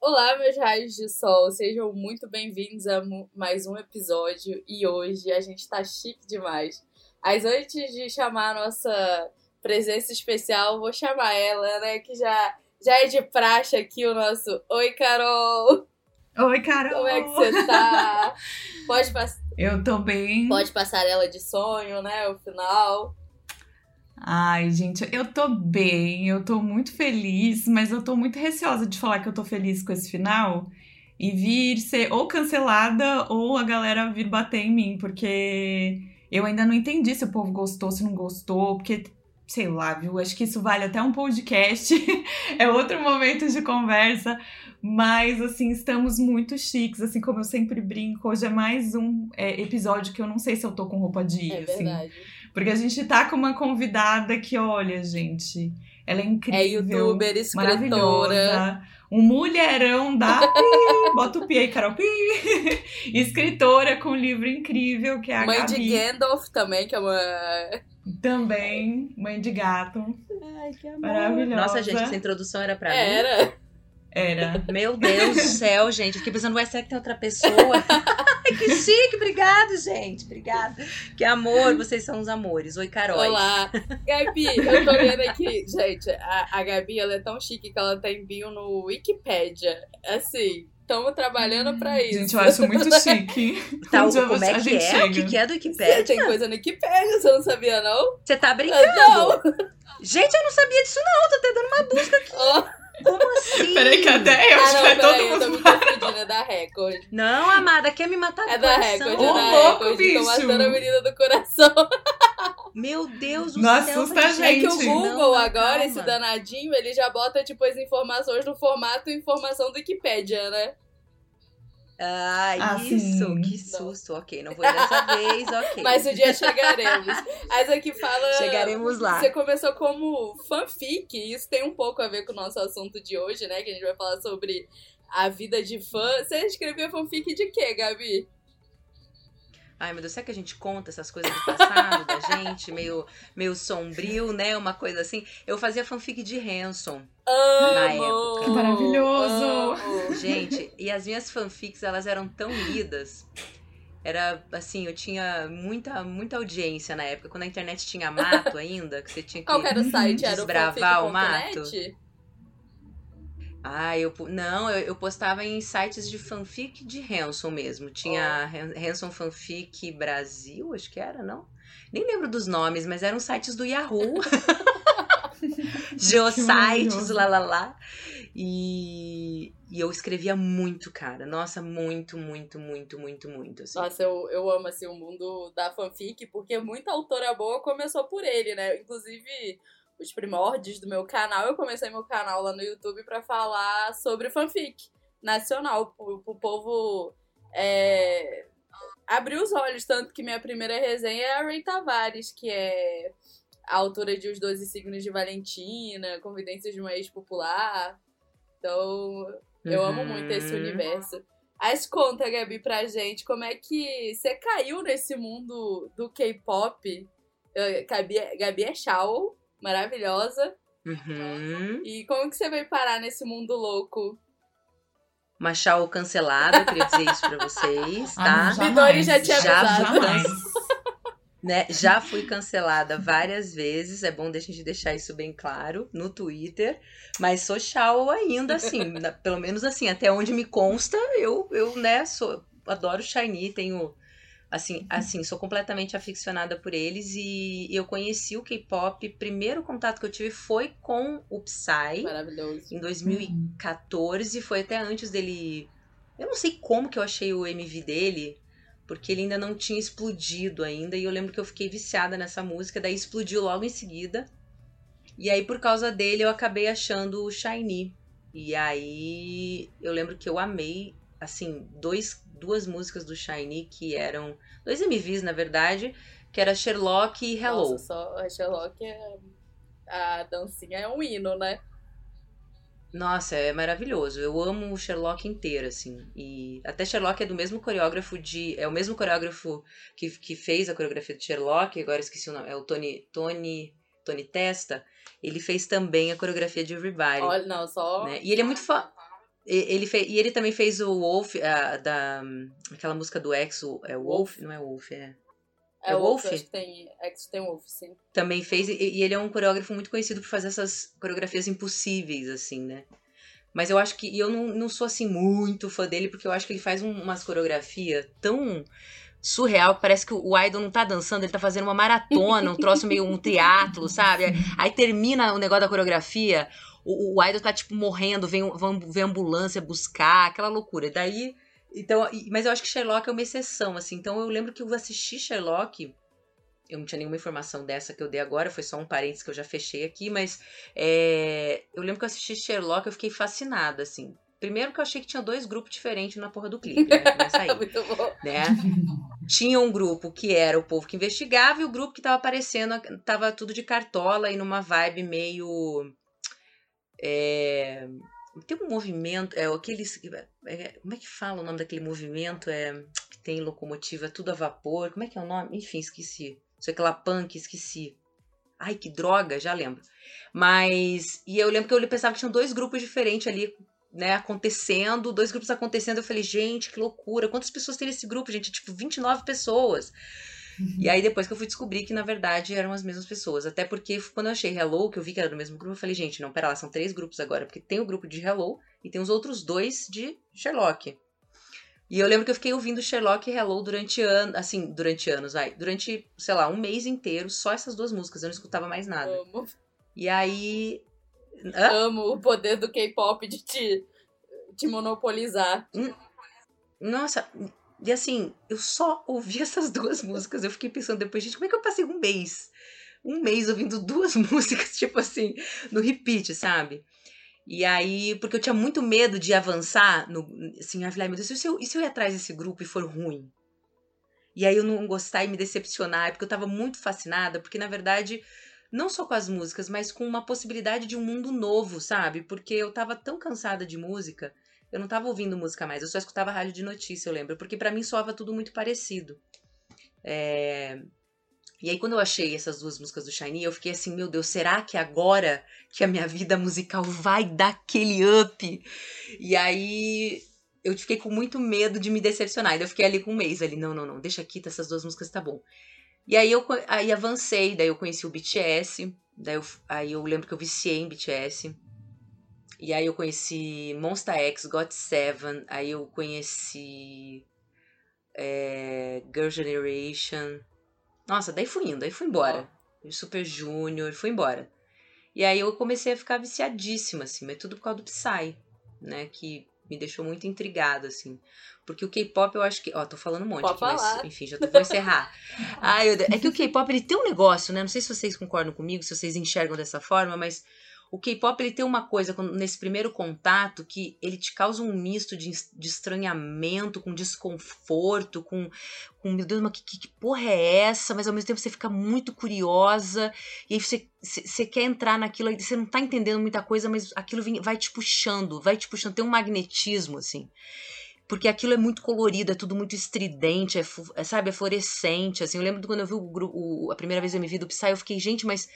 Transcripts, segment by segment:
Olá, meus raios de sol, sejam muito bem-vindos a mais um episódio e hoje a gente tá chique demais. Mas antes de chamar a nossa presença especial, vou chamar ela, né, que já, já é de praxe aqui o nosso Oi, Carol! Oi, Carol! Como é que você tá? Pode passar. Eu tô bem. Pode passar ela de sonho, né? O final. Ai, gente, eu tô bem, eu tô muito feliz, mas eu tô muito receosa de falar que eu tô feliz com esse final e vir ser ou cancelada ou a galera vir bater em mim, porque eu ainda não entendi se o povo gostou, se não gostou, porque sei lá, viu? Acho que isso vale até um podcast, é outro momento de conversa, mas assim, estamos muito chiques, assim como eu sempre brinco. Hoje é mais um é, episódio que eu não sei se eu tô com roupa de ir, É assim. verdade. Porque a gente tá com uma convidada que, olha, gente, ela é incrível. É youtuber, escritora. Maravilhosa. Um mulherão da pi, bota o pi aí, Carol, pi. Escritora com um livro incrível, que é a Mãe Gabi. de Gandalf também, que é uma. Também, mãe de gato. Ai, que amor. Maravilhosa. Nossa, gente, essa introdução era pra mim. Era. Era. Meu Deus do céu, gente. Eu fiquei pensando, ué, será que tem outra pessoa? Que chique. Obrigado, gente. Obrigada. Que amor. Vocês são os amores. Oi, Carol. Olá. Gabi, eu tô olhando aqui. Gente, a, a Gabi, ela é tão chique que ela tem bio no Wikipedia. Assim, estamos trabalhando pra isso. Gente, eu acho muito chique. Tá, Um dia como você- é que é? chega. O que, que é do Você Wikipedia? tem coisa no Wikipedia, você não sabia, não? Você tá brincando? Não. Gente, eu não sabia disso, não. Tô até dando uma busca aqui. Oh, Como assim? Peraí, que até eu ah, acho que não, vai todo peraí, eu tô mundo. é da Record. Não, amada, quer me matar do É da coração? Record, é da louco, Record. Tô bicho. matando a menina do coração. Meu Deus do Não céu. assusta a É que o Gente, Google não, não, agora, calma. esse danadinho, ele já bota, tipo, as informações no formato informação do Wikipedia, né? Ah, Ah, isso. sim. Que susto. Ok, não ir dessa vez, ok. Mas um dia chegaremos. Mas aqui fala. Chegaremos lá. Você começou como fanfic, e isso tem um pouco a ver com o nosso assunto de hoje, né? Que a gente vai falar sobre a vida de fã. Você escrevia fanfic de quê, Gabi? Ai, meu Deus, será que a gente conta essas coisas do passado da gente? Meio, meio sombrio, né? Uma coisa assim. Eu fazia fanfic de Hanson. Amo! Na época. Que maravilhoso! amo. Gente, e as minhas fanfics, elas eram tão lidas. Era assim, eu tinha muita, muita audiência na época, quando a internet tinha mato ainda, que você tinha que. Qual era o site? Era o Desbravar o fanfic.net? Ah, eu não, eu, eu postava em sites de fanfic de Hanson mesmo. Tinha Han- Hanson Fanfic Brasil, acho que era, não? Nem lembro dos nomes, mas eram sites do Yahoo. Geosites, lá lá lá. E, e eu escrevia muito, cara. Nossa, muito, muito, muito, muito, muito. Assim. Nossa, eu, eu amo assim, o mundo da fanfic, porque muita autora boa começou por ele, né? Inclusive, os primórdios do meu canal, eu comecei meu canal lá no YouTube pra falar sobre fanfic nacional, pro, pro povo é, abrir os olhos. Tanto que minha primeira resenha é a Ray Tavares, que é a autora de Os Doze Signos de Valentina, Convidências de uma Ex-Popular. Então, eu amo muito esse Uhum. universo. As conta, Gabi, pra gente, como é que você caiu nesse mundo do K-pop? Gabi, Gabi é Shaw, maravilhosa. Uhum. E como que você veio parar nesse mundo louco? Machau cancelado, eu queria dizer isso pra vocês, Ah, tá? jamais. Midori já tinha Já, avisado. Jamais. né? Já fui cancelada várias vezes, é bom a gente deixar isso bem claro no Twitter, mas sou chau ainda assim, na- pelo menos assim, até onde me consta, eu eu, né, sou adoro Shiny, tenho assim, assim, sou completamente aficionada por eles e eu conheci o K-pop, primeiro contato que eu tive foi com o Psy Maravilhoso. em 2014, foi até antes dele. Eu não sei como que eu achei o MV dele, porque ele ainda não tinha explodido ainda, e eu lembro que eu fiquei viciada nessa música, daí explodiu logo em seguida. E aí, por causa dele, eu acabei achando o Shiny. E aí, eu lembro que eu amei, assim, dois, duas músicas do Shiny que eram. Dois MVs, na verdade, que era Sherlock e Hello. Nossa, só a Sherlock é. A dancinha é um hino, né? Nossa, é maravilhoso. Eu amo o Sherlock inteiro, assim. E até Sherlock é do mesmo coreógrafo de. É o mesmo coreógrafo que, que fez a coreografia de Sherlock, agora esqueci o nome. É o Tony. Tony. Tony Testa, ele fez também a coreografia de Everybody. Olha, não, só. Né? E ele é muito fa... ele fez, e ele também fez o Wolf, a, da aquela música do Exo, é Wolf, Wolf. não é Wolf, é é, é Wolf? Wolf? tem, Exo tem Wolf, sim. Também fez, e, e ele é um coreógrafo muito conhecido por fazer essas coreografias impossíveis, assim, né? Mas eu acho que. E eu não, não sou assim muito fã dele, porque eu acho que ele faz um, umas coreografias tão surreal, que parece que o idol não tá dançando, ele tá fazendo uma maratona, um troço meio um triatlo, sabe? Aí termina o negócio da coreografia, o, o idol tá tipo morrendo, vem, vem ambulância buscar, aquela loucura. Daí. Então, mas eu acho que Sherlock é uma exceção, assim. Então eu lembro que eu assisti Sherlock eu não tinha nenhuma informação dessa que eu dei agora, foi só um parênteses que eu já fechei aqui, mas é, eu lembro que eu assisti Sherlock eu fiquei fascinada, assim. Primeiro que eu achei que tinha dois grupos diferentes na porra do clipe, né? Aí, Muito bom. Né? Tinha um grupo que era o povo que investigava e o grupo que tava aparecendo, tava tudo de cartola e numa vibe meio. É, tem um movimento, é aqueles. É, como é que fala o nome daquele movimento? É, que tem locomotiva, tudo a vapor. Como é que é o nome? Enfim, esqueci sei aquela punk, esqueci. Ai, que droga, já lembro. Mas. E eu lembro que eu pensava que tinham dois grupos diferentes ali, né, acontecendo, dois grupos acontecendo. Eu falei, gente, que loucura. Quantas pessoas tem nesse grupo, gente? Tipo, 29 pessoas. Uhum. E aí depois que eu fui descobrir que na verdade eram as mesmas pessoas. Até porque quando eu achei Hello, que eu vi que era do mesmo grupo, eu falei, gente, não, pera lá, são três grupos agora. Porque tem o grupo de Hello e tem os outros dois de Sherlock. E eu lembro que eu fiquei ouvindo Sherlock e Hello durante anos, assim, durante anos, vai, durante, sei lá, um mês inteiro, só essas duas músicas, eu não escutava mais nada. Amo. E aí. Hã? Amo o poder do K-pop de te, te monopolizar. Hum, nossa, e assim, eu só ouvi essas duas músicas. Eu fiquei pensando depois, gente, como é que eu passei um mês? Um mês ouvindo duas músicas, tipo assim, no repeat, sabe? E aí, porque eu tinha muito medo de avançar, no, assim, eu falei, meu Deus, e se, eu, e se eu ir atrás desse grupo e for ruim? E aí eu não gostar e me decepcionar, porque eu tava muito fascinada, porque na verdade, não só com as músicas, mas com uma possibilidade de um mundo novo, sabe? Porque eu tava tão cansada de música, eu não tava ouvindo música mais, eu só escutava rádio de notícia, eu lembro, porque para mim soava tudo muito parecido. É, e aí, quando eu achei essas duas músicas do Shiny, eu fiquei assim, meu Deus, será que agora que a minha vida musical vai dar aquele up? E aí eu fiquei com muito medo de me decepcionar. Eu fiquei ali com um mês ali, não, não, não, deixa aqui, essas duas músicas tá bom. E aí eu aí avancei, daí eu conheci o BTS, daí eu, aí eu lembro que eu viciei em BTS. E aí eu conheci Monsta X, GOT7, aí eu conheci é, Girl Generation, nossa, daí fui indo, daí fui embora. Oh. Super Júnior, fui embora. E aí eu comecei a ficar viciadíssima, assim, mas tudo por causa do Psy, né? Que me deixou muito intrigada, assim. Porque o K-pop eu acho que. Ó, tô falando um monte Pode aqui, falar. mas enfim, já tô, vou encerrar. Ai, eu, é que o K-pop ele tem um negócio, né? Não sei se vocês concordam comigo, se vocês enxergam dessa forma, mas o K-pop ele tem uma coisa nesse primeiro contato que ele te causa um misto de, de estranhamento, com desconforto, com, com meu Deus, mas que, que, porra é essa? Mas ao mesmo tempo você fica muito curiosa e aí você, você quer entrar naquilo, aí você não tá entendendo muita coisa, mas aquilo vai te puxando, vai te puxando, tem um magnetismo assim porque aquilo é muito colorido, é tudo muito estridente, é, é sabe, é fluorescente, assim, eu lembro quando eu vi o, o, a primeira vez eu me vi do Psy, eu fiquei, gente, mas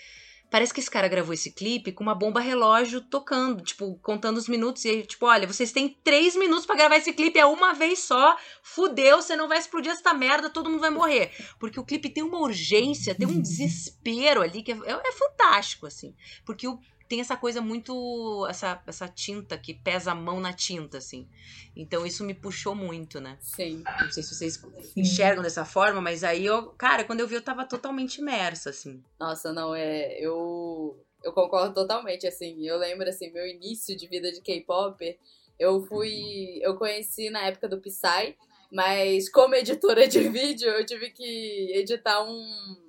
Parece que esse cara gravou esse clipe com uma bomba relógio tocando, tipo, contando os minutos. E aí, tipo, olha, vocês têm três minutos para gravar esse clipe, é uma vez só. Fudeu, você não vai explodir essa merda, todo mundo vai morrer. Porque o clipe tem uma urgência, tem um desespero ali que é, é, é fantástico, assim. Porque o tem essa coisa muito. Essa, essa tinta que pesa a mão na tinta, assim. Então isso me puxou muito, né? Sim. Não sei se vocês enxergam dessa forma, mas aí eu. Cara, quando eu vi, eu tava totalmente imersa, assim. Nossa, não, é. Eu. Eu concordo totalmente, assim. Eu lembro, assim, meu início de vida de K-pop. Eu fui. Eu conheci na época do Psy, mas como editora de vídeo, eu tive que editar um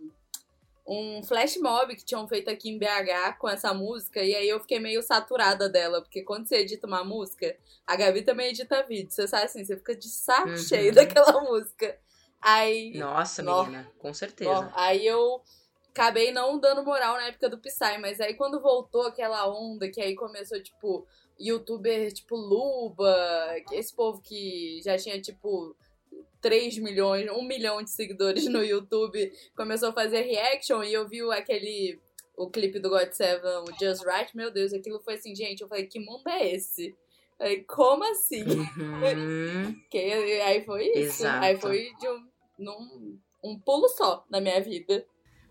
um flash mob que tinham feito aqui em BH com essa música, e aí eu fiquei meio saturada dela, porque quando você edita uma música, a Gabi também edita vídeo, você sabe assim, você fica de saco uhum. cheio daquela música. Aí. Nossa, menina, com certeza. aí eu acabei não dando moral na época do Psy, mas aí quando voltou aquela onda, que aí começou, tipo, youtuber tipo Luba, esse povo que já tinha, tipo 3 milhões, 1 milhão de seguidores no YouTube, começou a fazer reaction e eu vi aquele o clipe do God Seven, o Just Right, meu Deus, aquilo foi assim, gente, eu falei, que mundo é esse? Aí, como assim? Uhum. que, aí foi isso. Exato. Aí foi de um, num, um pulo só na minha vida.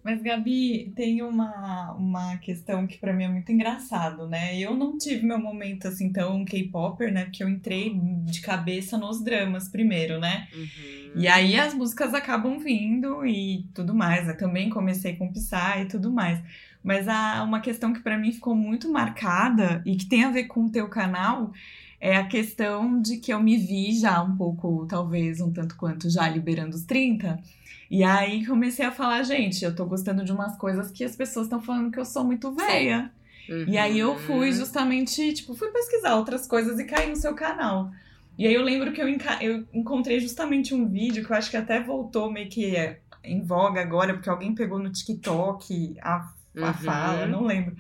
Mas, Gabi, tem uma, uma questão que pra mim é muito engraçado, né? Eu não tive meu momento assim tão K-Popper, né? Porque eu entrei de cabeça nos dramas primeiro, né? Uhum. E aí as músicas acabam vindo e tudo mais. Eu também comecei com Psy e tudo mais. Mas há uma questão que pra mim ficou muito marcada e que tem a ver com o teu canal é a questão de que eu me vi já um pouco, talvez um tanto quanto já liberando os 30. E aí comecei a falar, gente, eu tô gostando de umas coisas que as pessoas estão falando que eu sou muito velha. E aí eu fui Uhum. justamente, tipo, fui pesquisar outras coisas e caí no seu canal. E aí eu lembro que eu, enca- eu encontrei justamente um vídeo que eu acho que até voltou meio que é, em voga agora, porque alguém pegou no TikTok a, a Uhum. fala, não lembro.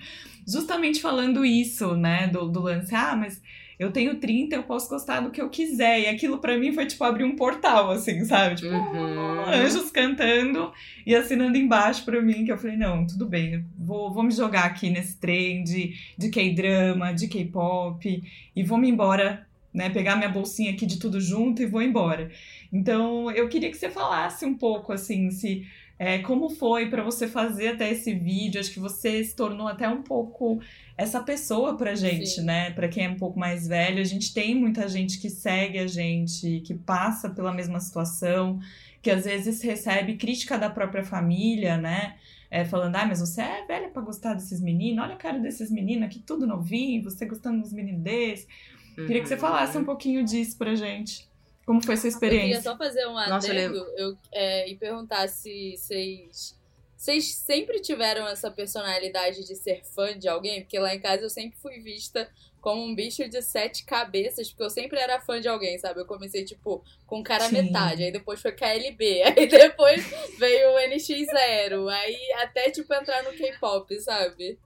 Justamente falando isso, né, do, do lance, ah, mas eu tenho 30, eu posso gostar do que eu quiser. E aquilo pra mim foi tipo abrir um portal, assim, sabe? Tipo, Uhum. anjos cantando e assinando embaixo pra mim, que eu falei, não, tudo bem, vou, vou me jogar aqui nesse trem de, de K-drama, de K-pop, e vou me embora, né, pegar minha bolsinha aqui de tudo junto e vou embora. Então, eu queria que você falasse um pouco, assim, se... é, como foi pra você fazer até esse vídeo? Acho que você se tornou até um pouco essa pessoa pra gente, Sim. né? Pra quem é um pouco mais velho, a gente tem muita gente que segue a gente, que passa pela mesma situação, que às vezes recebe crítica da própria família, né? É, falando, ah, mas você é velha pra gostar desses meninos, olha a cara desses meninos aqui, tudo novinho, você gostando dos meninos desses. Queria que você Uhum. falasse um pouquinho disso pra gente. Como foi sua Eu queria experiência? só fazer um Nossa, adendo eu, é, e perguntar se vocês. Vocês sempre tiveram essa personalidade de ser fã de alguém? Porque lá em casa eu sempre fui vista como um bicho de sete cabeças, porque eu sempre era fã de alguém, sabe? Eu comecei, tipo, com cara Sim. metade, aí depois foi KLB, aí depois veio o NX0, aí até, tipo, entrar no K-pop, sabe?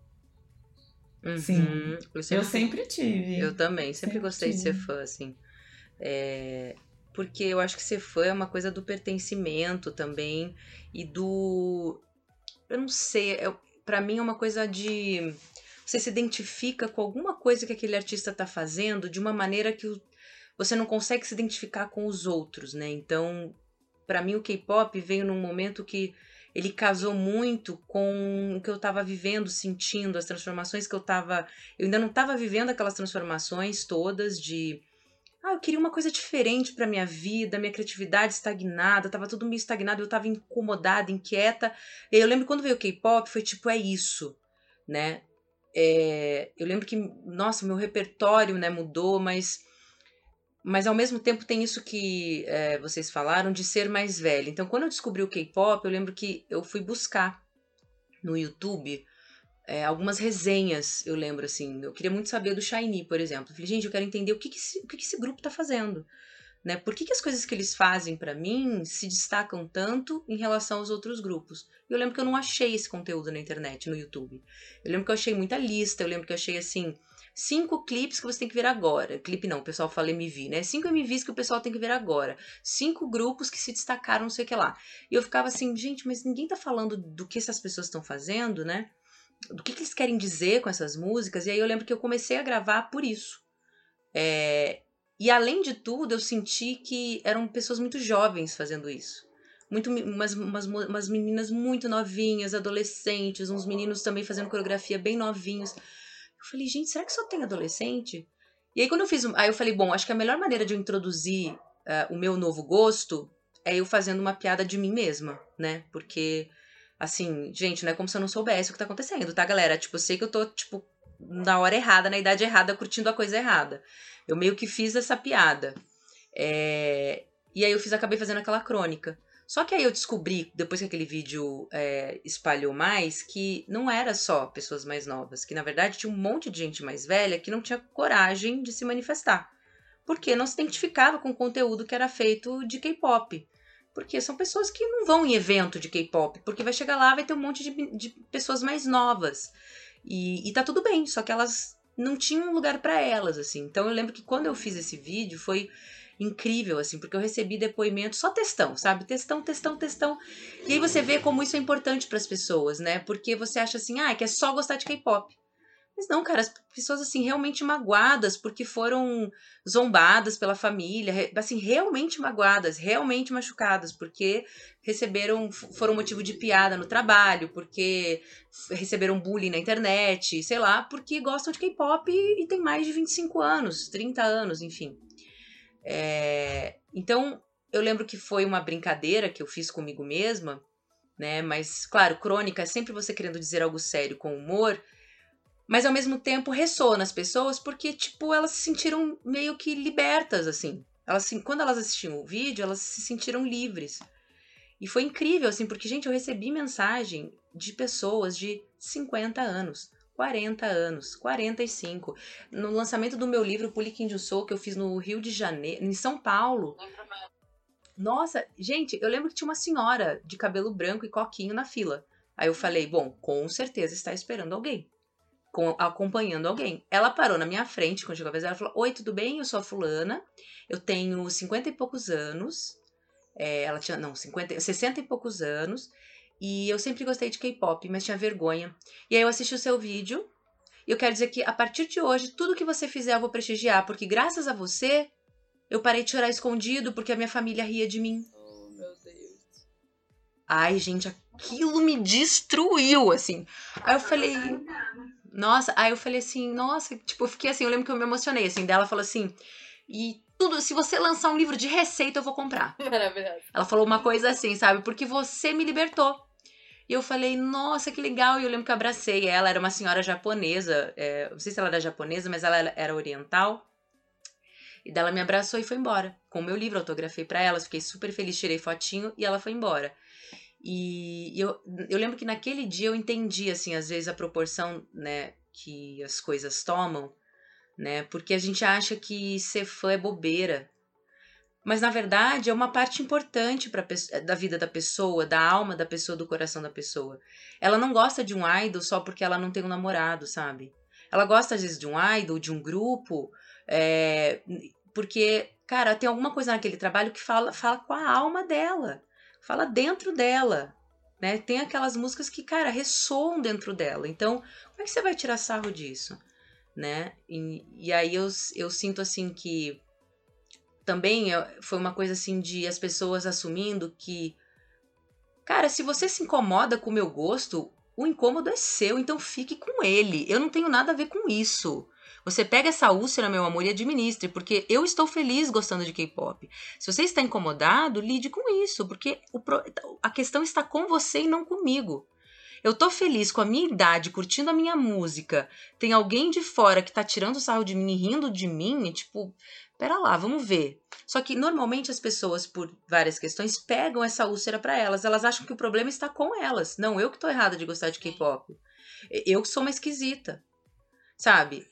Uhum. Sim. Eu Eu sempre, sempre tive. eu também, sempre, Sempre gostei de ser tive. fã, assim. É, Porque eu acho que ser fã é uma coisa do pertencimento também e do. Eu não sei, é... para mim é uma coisa de. Você se identifica com alguma coisa que aquele artista tá fazendo de uma maneira que você não consegue se identificar com os outros, né? Então, para mim o K-pop veio num momento que ele casou muito com o que eu tava vivendo, sentindo, as transformações que eu tava. Eu ainda não tava vivendo aquelas transformações todas de. Ah, eu queria uma coisa diferente pra minha vida, minha criatividade estagnada, tava tudo meio estagnado, eu tava incomodada, inquieta. E eu lembro quando veio o K-pop, foi tipo, é isso, né? É, eu lembro que, nossa, meu repertório né, mudou, mas, mas ao mesmo tempo tem isso que é, vocês falaram de ser mais velha. Então, quando eu descobri o K-pop, eu lembro que eu fui buscar no YouTube é, algumas resenhas, eu lembro assim. Eu queria muito saber do Shiny, por exemplo. Eu falei, gente, eu quero entender o que, que, esse, o que, que esse grupo tá fazendo. Né? Por que, que as coisas que eles fazem pra mim se destacam tanto em relação aos outros grupos? Eu lembro que eu não achei esse conteúdo na internet, no YouTube. Eu lembro que eu achei muita lista, eu lembro que eu achei assim, cinco clipes que você tem que ver agora. Clipe não, o pessoal fala MV, né? Cinco MVs que o pessoal tem que ver agora. Cinco grupos que se destacaram, não sei o que lá. E eu ficava assim, gente, mas ninguém tá falando do que essas pessoas estão fazendo, né? Do que, que eles querem dizer com essas músicas. E aí eu lembro que eu comecei a gravar por isso. É, e além de tudo, eu senti que eram pessoas muito jovens fazendo isso. Muito, umas, umas, umas meninas muito novinhas, adolescentes, uns meninos também fazendo coreografia bem novinhos. Eu falei, gente, será que só tem adolescente? E aí quando eu fiz, aí eu falei, bom, acho que a melhor maneira de eu introduzir uh, o meu novo gosto é eu fazendo uma piada de mim mesma, né? Porque, assim, gente, não é como se eu não soubesse o que tá acontecendo, tá, galera? Tipo, eu sei que eu tô, tipo, na hora errada, na idade errada, curtindo a coisa errada. Eu meio que fiz essa piada. É... E aí eu fiz, acabei fazendo aquela crônica. Só que aí eu descobri, depois que aquele vídeo é, espalhou mais, que não era só pessoas mais novas, que na verdade tinha um monte de gente mais velha que não tinha coragem de se manifestar. Porque não se identificava com o conteúdo que era feito de K-pop. Porque são pessoas que não vão em evento de K-pop, porque vai chegar lá vai ter um monte de, de pessoas mais novas. E, e tá tudo bem, só que elas não tinham um lugar para elas, assim. Então eu lembro que quando eu fiz esse vídeo foi incrível, assim, porque eu recebi depoimento só textão, sabe? Textão, textão, textão. E aí você vê como isso é importante para as pessoas, né? Porque você acha assim, ah, é que é só gostar de K-pop. Mas não, cara, as pessoas assim realmente magoadas porque foram zombadas pela família, assim, realmente magoadas, realmente machucadas, porque receberam, foram motivo de piada no trabalho, porque receberam bullying na internet, sei lá, porque gostam de K-pop e, e tem mais de 25 anos, 30 anos, enfim. É, então, eu lembro que foi uma brincadeira que eu fiz comigo mesma, né? Mas, claro, crônica é sempre você querendo dizer algo sério com humor, mas ao mesmo tempo ressoa nas pessoas porque, tipo, elas se sentiram meio que libertas, assim. Elas, quando elas assistiam o vídeo, elas se sentiram livres. E foi incrível, assim, porque, gente, eu recebi mensagem de pessoas de 50 anos, 40 anos, 45. No lançamento do meu livro Puliquim de Sou, que eu fiz no Rio de Janeiro, em São Paulo. Nossa, gente, eu lembro que tinha uma senhora de cabelo branco e coquinho na fila. Aí eu falei, bom, com certeza está esperando alguém com, acompanhando alguém. Ela parou na minha frente quando chegou a vez ela falou: Oi, tudo bem? Eu sou a fulana, eu tenho 50 e poucos anos. É, ela tinha, não, 50, 60 e poucos anos. E eu sempre gostei de K-pop, mas tinha vergonha. E aí eu assisti o seu vídeo. E eu quero dizer que a partir de hoje, tudo que você fizer eu vou prestigiar, porque graças a você, eu parei de chorar escondido porque a minha família ria de mim. Oh, meu Deus. Ai, gente, aquilo me destruiu, assim. Aí eu falei. Nossa, aí eu falei assim, nossa, tipo, eu fiquei assim, eu lembro que eu me emocionei, assim, dela falou assim, e tudo, se você lançar um livro de receita, eu vou comprar. Maravilhoso. Ela falou uma coisa assim, sabe? Porque você me libertou. E eu falei, nossa, que legal. E eu lembro que eu abracei ela, era uma senhora japonesa, é, não sei se ela era japonesa, mas ela era oriental. E dela me abraçou e foi embora. Com o meu livro, autografei para ela, fiquei super feliz, tirei fotinho e ela foi embora. E eu, eu lembro que naquele dia eu entendi, assim, às vezes a proporção, né, que as coisas tomam, né, porque a gente acha que ser fã é bobeira. Mas na verdade é uma parte importante pra, da vida da pessoa, da alma da pessoa, do coração da pessoa. Ela não gosta de um idol só porque ela não tem um namorado, sabe? Ela gosta às vezes de um idol, de um grupo, é, porque, cara, tem alguma coisa naquele trabalho que fala, fala com a alma dela fala dentro dela, né? Tem aquelas músicas que, cara, ressoam dentro dela. Então, como é que você vai tirar sarro disso, né? E, e aí eu, eu sinto assim que também foi uma coisa assim de as pessoas assumindo que, cara, se você se incomoda com o meu gosto, o incômodo é seu, então fique com ele. Eu não tenho nada a ver com isso. Você pega essa úlcera, meu amor, e administre, porque eu estou feliz gostando de K-pop. Se você está incomodado, lide com isso, porque o, a questão está com você e não comigo. Eu tô feliz com a minha idade, curtindo a minha música. Tem alguém de fora que tá tirando sarro de mim e rindo de mim, e tipo, pera lá, vamos ver. Só que normalmente as pessoas, por várias questões, pegam essa úlcera para elas. Elas acham que o problema está com elas. Não, eu que tô errada de gostar de K-pop. Eu que sou uma esquisita. Sabe?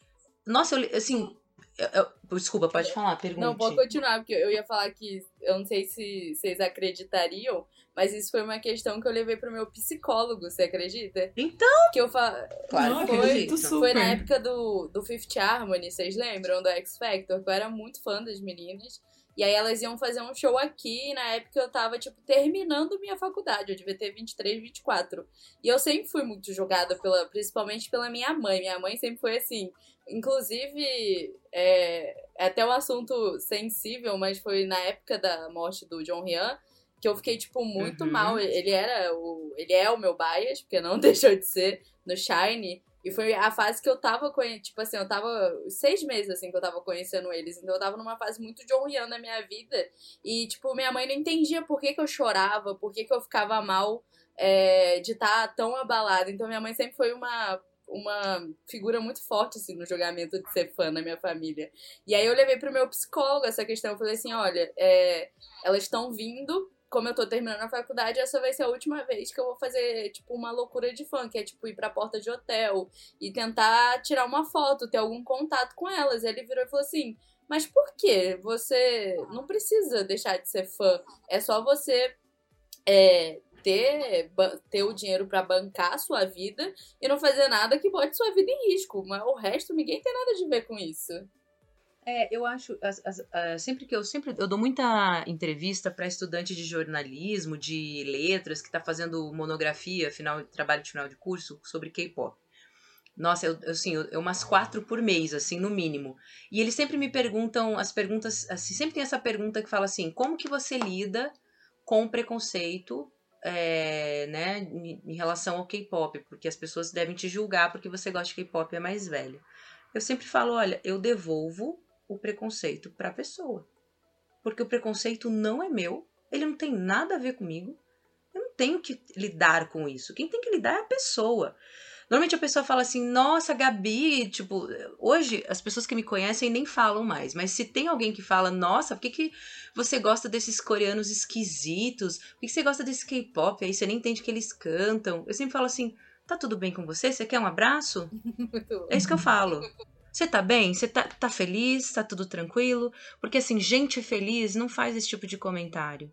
Nossa, eu, assim. Eu, eu, desculpa, pode falar, pergunta. Não, pode continuar, porque eu ia falar que eu não sei se vocês acreditariam, mas isso foi uma questão que eu levei pro meu psicólogo, você acredita? Então! Que eu fa... Claro, foi, acredito. foi na época do, do Fifth Harmony, vocês lembram? Do X Factor, que eu era muito fã das meninas. E aí elas iam fazer um show aqui, e na época eu tava, tipo, terminando minha faculdade. Eu devia ter 23, 24. E eu sempre fui muito julgada, pela, principalmente pela minha mãe. Minha mãe sempre foi assim. Inclusive, é, é até um assunto sensível, mas foi na época da morte do John Ryan que eu fiquei, tipo, muito uhum. mal. Ele era o. Ele é o meu bias, porque não deixou de ser no Shine. E foi a fase que eu tava conhecendo, tipo assim, eu tava seis meses assim que eu tava conhecendo eles. Então eu tava numa fase muito John Ryan na minha vida. E, tipo, minha mãe não entendia por que, que eu chorava, por que, que eu ficava mal é, de estar tá tão abalada. Então minha mãe sempre foi uma uma figura muito forte assim no julgamento de ser fã na minha família. E aí eu levei pro meu psicólogo essa questão, eu falei assim, olha, é, elas estão vindo como eu tô terminando a faculdade, essa vai ser a última vez que eu vou fazer, tipo, uma loucura de fã, que é, tipo, ir pra porta de hotel e tentar tirar uma foto, ter algum contato com elas. Ele virou e falou assim: Mas por que você não precisa deixar de ser fã? É só você é, ter, ter o dinheiro para bancar a sua vida e não fazer nada que bote sua vida em risco. Mas o resto, ninguém tem nada de ver com isso. É, eu acho, as, as, as, sempre que eu sempre eu dou muita entrevista para estudante de jornalismo, de letras que está fazendo monografia, final, trabalho de final de curso sobre K-pop. Nossa, eu, assim, eu, eu, umas quatro por mês, assim, no mínimo. E eles sempre me perguntam, as perguntas, assim, sempre tem essa pergunta que fala assim, como que você lida com preconceito, é, né, em, relação ao K-pop? Porque as pessoas devem te julgar porque você gosta de K-pop é mais velho. Eu sempre falo, olha, eu devolvo o preconceito para a pessoa. Porque o preconceito não é meu, ele não tem nada a ver comigo. Eu não tenho que lidar com isso. Quem tem que lidar é a pessoa. Normalmente a pessoa fala assim: Nossa, Gabi, tipo, hoje as pessoas que me conhecem nem falam mais, mas se tem alguém que fala: Nossa, por que, que você gosta desses coreanos esquisitos? Por que, que você gosta desse K-pop? Aí você nem entende que eles cantam. Eu sempre falo assim: Tá tudo bem com você? Você quer um abraço? é isso que eu falo. Você tá bem? Você tá, tá feliz? Tá tudo tranquilo? Porque assim, gente feliz não faz esse tipo de comentário.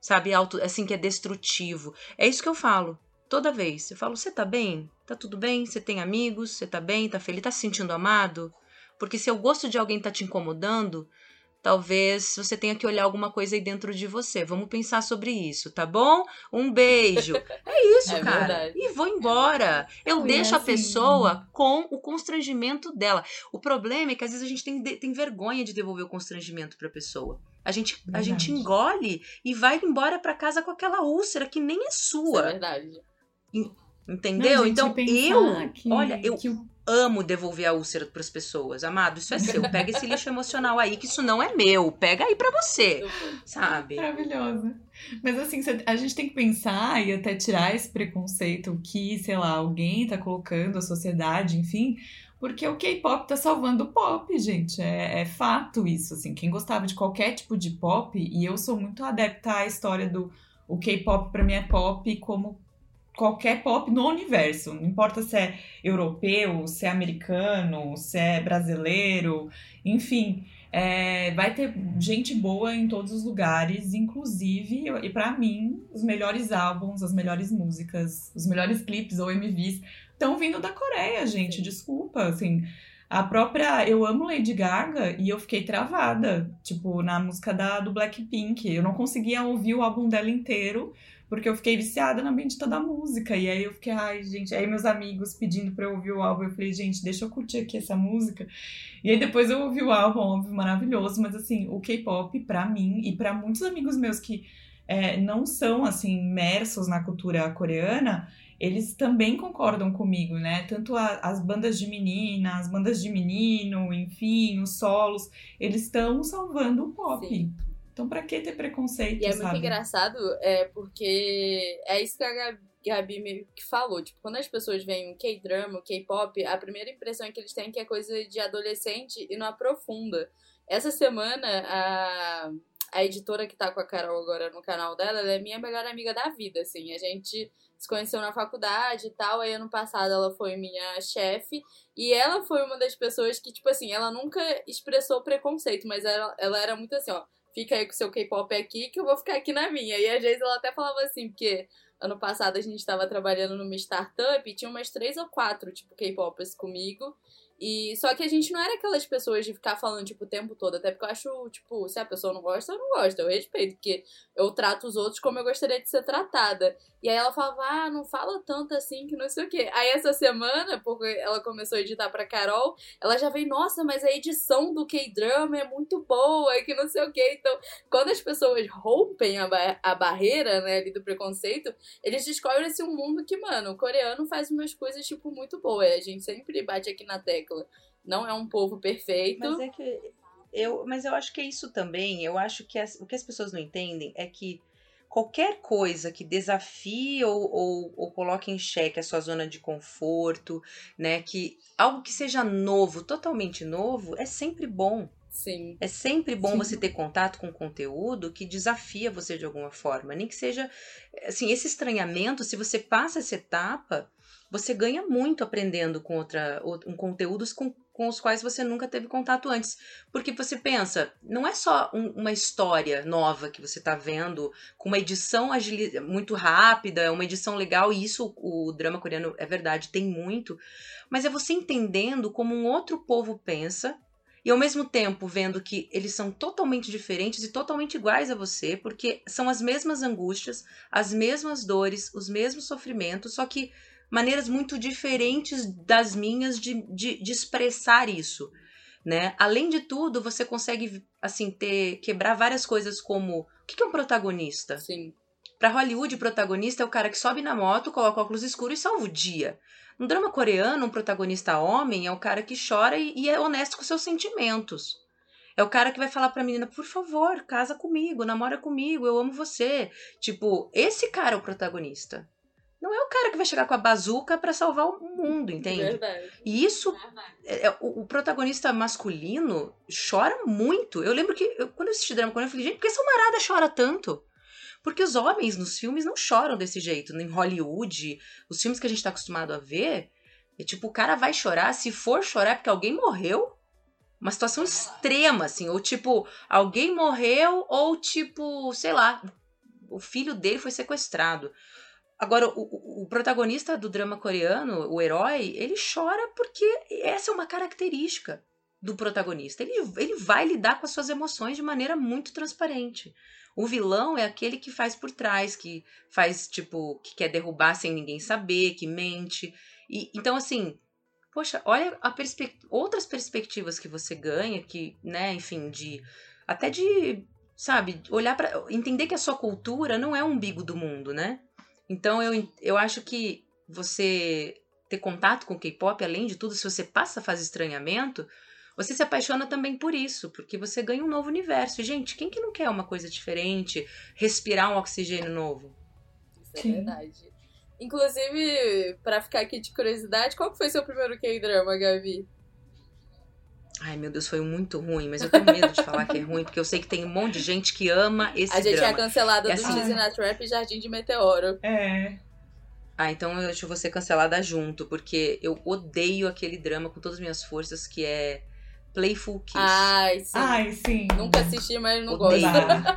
Sabe? Auto, assim, que é destrutivo. É isso que eu falo. Toda vez. Eu falo, você tá bem? Tá tudo bem? Você tem amigos? Você tá bem? Tá feliz? Tá se sentindo amado? Porque se o gosto de alguém tá te incomodando, talvez você tenha que olhar alguma coisa aí dentro de você. Vamos pensar sobre isso, tá bom? Um beijo. É isso, é cara. Verdade. E vou embora. Eu deixo assim. a pessoa com o constrangimento dela. O problema é que às vezes a gente tem, tem vergonha de devolver o constrangimento pra pessoa. A gente, a gente engole e vai embora para casa com aquela úlcera que nem é sua. Isso é verdade. Entendeu? Não, então eu, que, olha, eu que amo devolver a úlcera para as pessoas. Amado, isso é seu. Pega esse lixo emocional aí, que isso não é meu. Pega aí para você. Sabe? Maravilhosa. Mas assim, a gente tem que pensar e até tirar esse preconceito que, sei lá, alguém tá colocando, a sociedade, enfim. Porque o K-pop tá salvando o pop, gente. É, é, fato isso, assim. Quem gostava de qualquer tipo de pop, e eu sou muito adepta à história do o K-pop para mim é pop como qualquer pop no universo. Não importa se é europeu, se é americano, se é brasileiro, enfim. É, vai ter gente boa em todos os lugares, inclusive, e para mim, os melhores álbuns, as melhores músicas, os melhores clipes ou MVs estão vindo da Coreia, gente. Desculpa, assim. A própria. Eu amo Lady Gaga e eu fiquei travada, tipo, na música da, do Blackpink. Eu não conseguia ouvir o álbum dela inteiro porque eu fiquei viciada na bendita da música. E aí eu fiquei, ai, gente, aí meus amigos pedindo pra eu ouvir o álbum, eu falei, gente, deixa eu curtir aqui essa música. E aí depois eu ouvi o álbum, óbvio, maravilhoso, mas assim, o K-pop, pra mim e para muitos amigos meus que é, não são, assim, imersos na cultura coreana, eles também concordam comigo, né? Tanto a, as bandas de menina, as bandas de menino, enfim, os solos, eles estão salvando o pop. Sim. Então, pra que ter preconceito? E é sabe? muito engraçado, é porque é isso que a Gabi meio que falou. Tipo, quando as pessoas veem K-drama, o K-pop, a primeira impressão que eles têm é que é coisa de adolescente e não aprofunda. Essa semana, a, a editora que tá com a Carol agora no canal dela, ela é minha melhor amiga da vida, assim. A gente se conheceu na faculdade e tal. Aí ano passado ela foi minha chefe. E ela foi uma das pessoas que, tipo assim, ela nunca expressou preconceito, mas ela, ela era muito assim, ó fica aí com seu K-pop aqui, que eu vou ficar aqui na minha. E às vezes ela até falava assim, porque ano passado a gente estava trabalhando numa startup e tinha umas três ou quatro, tipo, K-popers comigo. E só que a gente não era aquelas pessoas de ficar falando, tipo, o tempo todo. Até porque eu acho, tipo, se a pessoa não gosta, eu não gosto. Eu respeito, porque eu trato os outros como eu gostaria de ser tratada. E aí ela falava, ah, não fala tanto assim que não sei o quê. Aí essa semana, porque ela começou a editar pra Carol, ela já veio, nossa, mas a edição do K-drama é muito boa, que não sei o quê. Então, quando as pessoas rompem a, ba a barreira, né, ali do preconceito, eles descobrem esse um mundo que, mano, o coreano faz umas coisas, tipo, muito boas. A gente sempre bate aqui na tecla tecla. Não é um povo perfeito. Mas é que eu, mas eu acho que é isso também. Eu acho que as, o que as pessoas não entendem é que qualquer coisa que desafie ou, ou, ou, coloque em xeque a sua zona de conforto, né? Que algo que seja novo, totalmente novo, é sempre bom. Sim. É sempre bom Sim. você ter contato com conteúdo que desafia você de alguma forma. Nem que seja. Assim, esse estranhamento, se você passa essa etapa, você ganha muito aprendendo com outra, um conteúdos com, com os quais você nunca teve contato antes. Porque você pensa, não é só um, uma história nova que você está vendo, com uma edição muito rápida, uma edição legal, e isso o, o drama coreano é verdade, tem muito, mas é você entendendo como um outro povo pensa e ao mesmo tempo vendo que eles são totalmente diferentes e totalmente iguais a você, porque são as mesmas angústias, as mesmas dores, os mesmos sofrimentos, só que maneiras muito diferentes das minhas de, de, de expressar isso. Né? Além de tudo, você consegue assim ter quebrar várias coisas como o que é um protagonista? Sim. Para Hollywood, o protagonista é o cara que sobe na moto, coloca óculos escuros e salva o dia. No drama coreano, um protagonista homem é o cara que chora e, e é honesto com seus sentimentos. É o cara que vai falar pra menina, por favor, casa comigo, namora comigo, eu amo você. Tipo, esse cara é o protagonista. Não é o cara que vai chegar com a bazuca para salvar o mundo, entende? Verdade. E isso, é, é, o, o, protagonista masculino chora muito. Eu lembro que, eu, quando eu assisti drama coreano, eu falei, gente, por que essa marada chora tanto? Porque os homens nos filmes não choram desse jeito. Em Hollywood, os filmes que a gente tá acostumado a ver, é tipo, o cara vai chorar, se for chorar é porque alguém morreu. Uma situação extrema, assim. Ou tipo, alguém morreu, ou tipo, sei lá, o filho dele foi sequestrado. Agora, o, o, protagonista do drama coreano, o herói, ele chora porque essa é uma característica do protagonista. Ele, ele vai lidar com as suas emoções de maneira muito transparente. O vilão é aquele que faz por trás, que faz, tipo, que quer derrubar sem ninguém saber, que mente. E, então, assim, poxa, olha perspe outras perspectivas que você ganha, que, né, enfim, de. Até de, sabe, olhar para Entender que a sua cultura não é o umbigo do mundo, né? Então, eu, eu acho que você ter contato com o K-pop, além de tudo, se você passa a fazer estranhamento, você se apaixona também por isso, porque você ganha um novo universo. E, gente, quem que não quer uma coisa diferente, respirar um oxigênio novo? Isso é Sim. verdade. Inclusive, para ficar aqui de curiosidade, qual foi seu primeiro K-drama, Gavi? Ai, meu Deus, foi muito ruim, mas eu tenho medo de falar que é ruim, porque eu sei que tem um monte de gente que ama esse drama. A gente drama. é cancelada do assim... Disney na Trap e Jardim de Meteoro. É. Ah, então eu acho você cancelada junto, porque eu odeio aquele drama com todas as minhas forças, que é Playful Kiss. Ai, sim. Ai, sim. Nunca assisti, mas não gosto.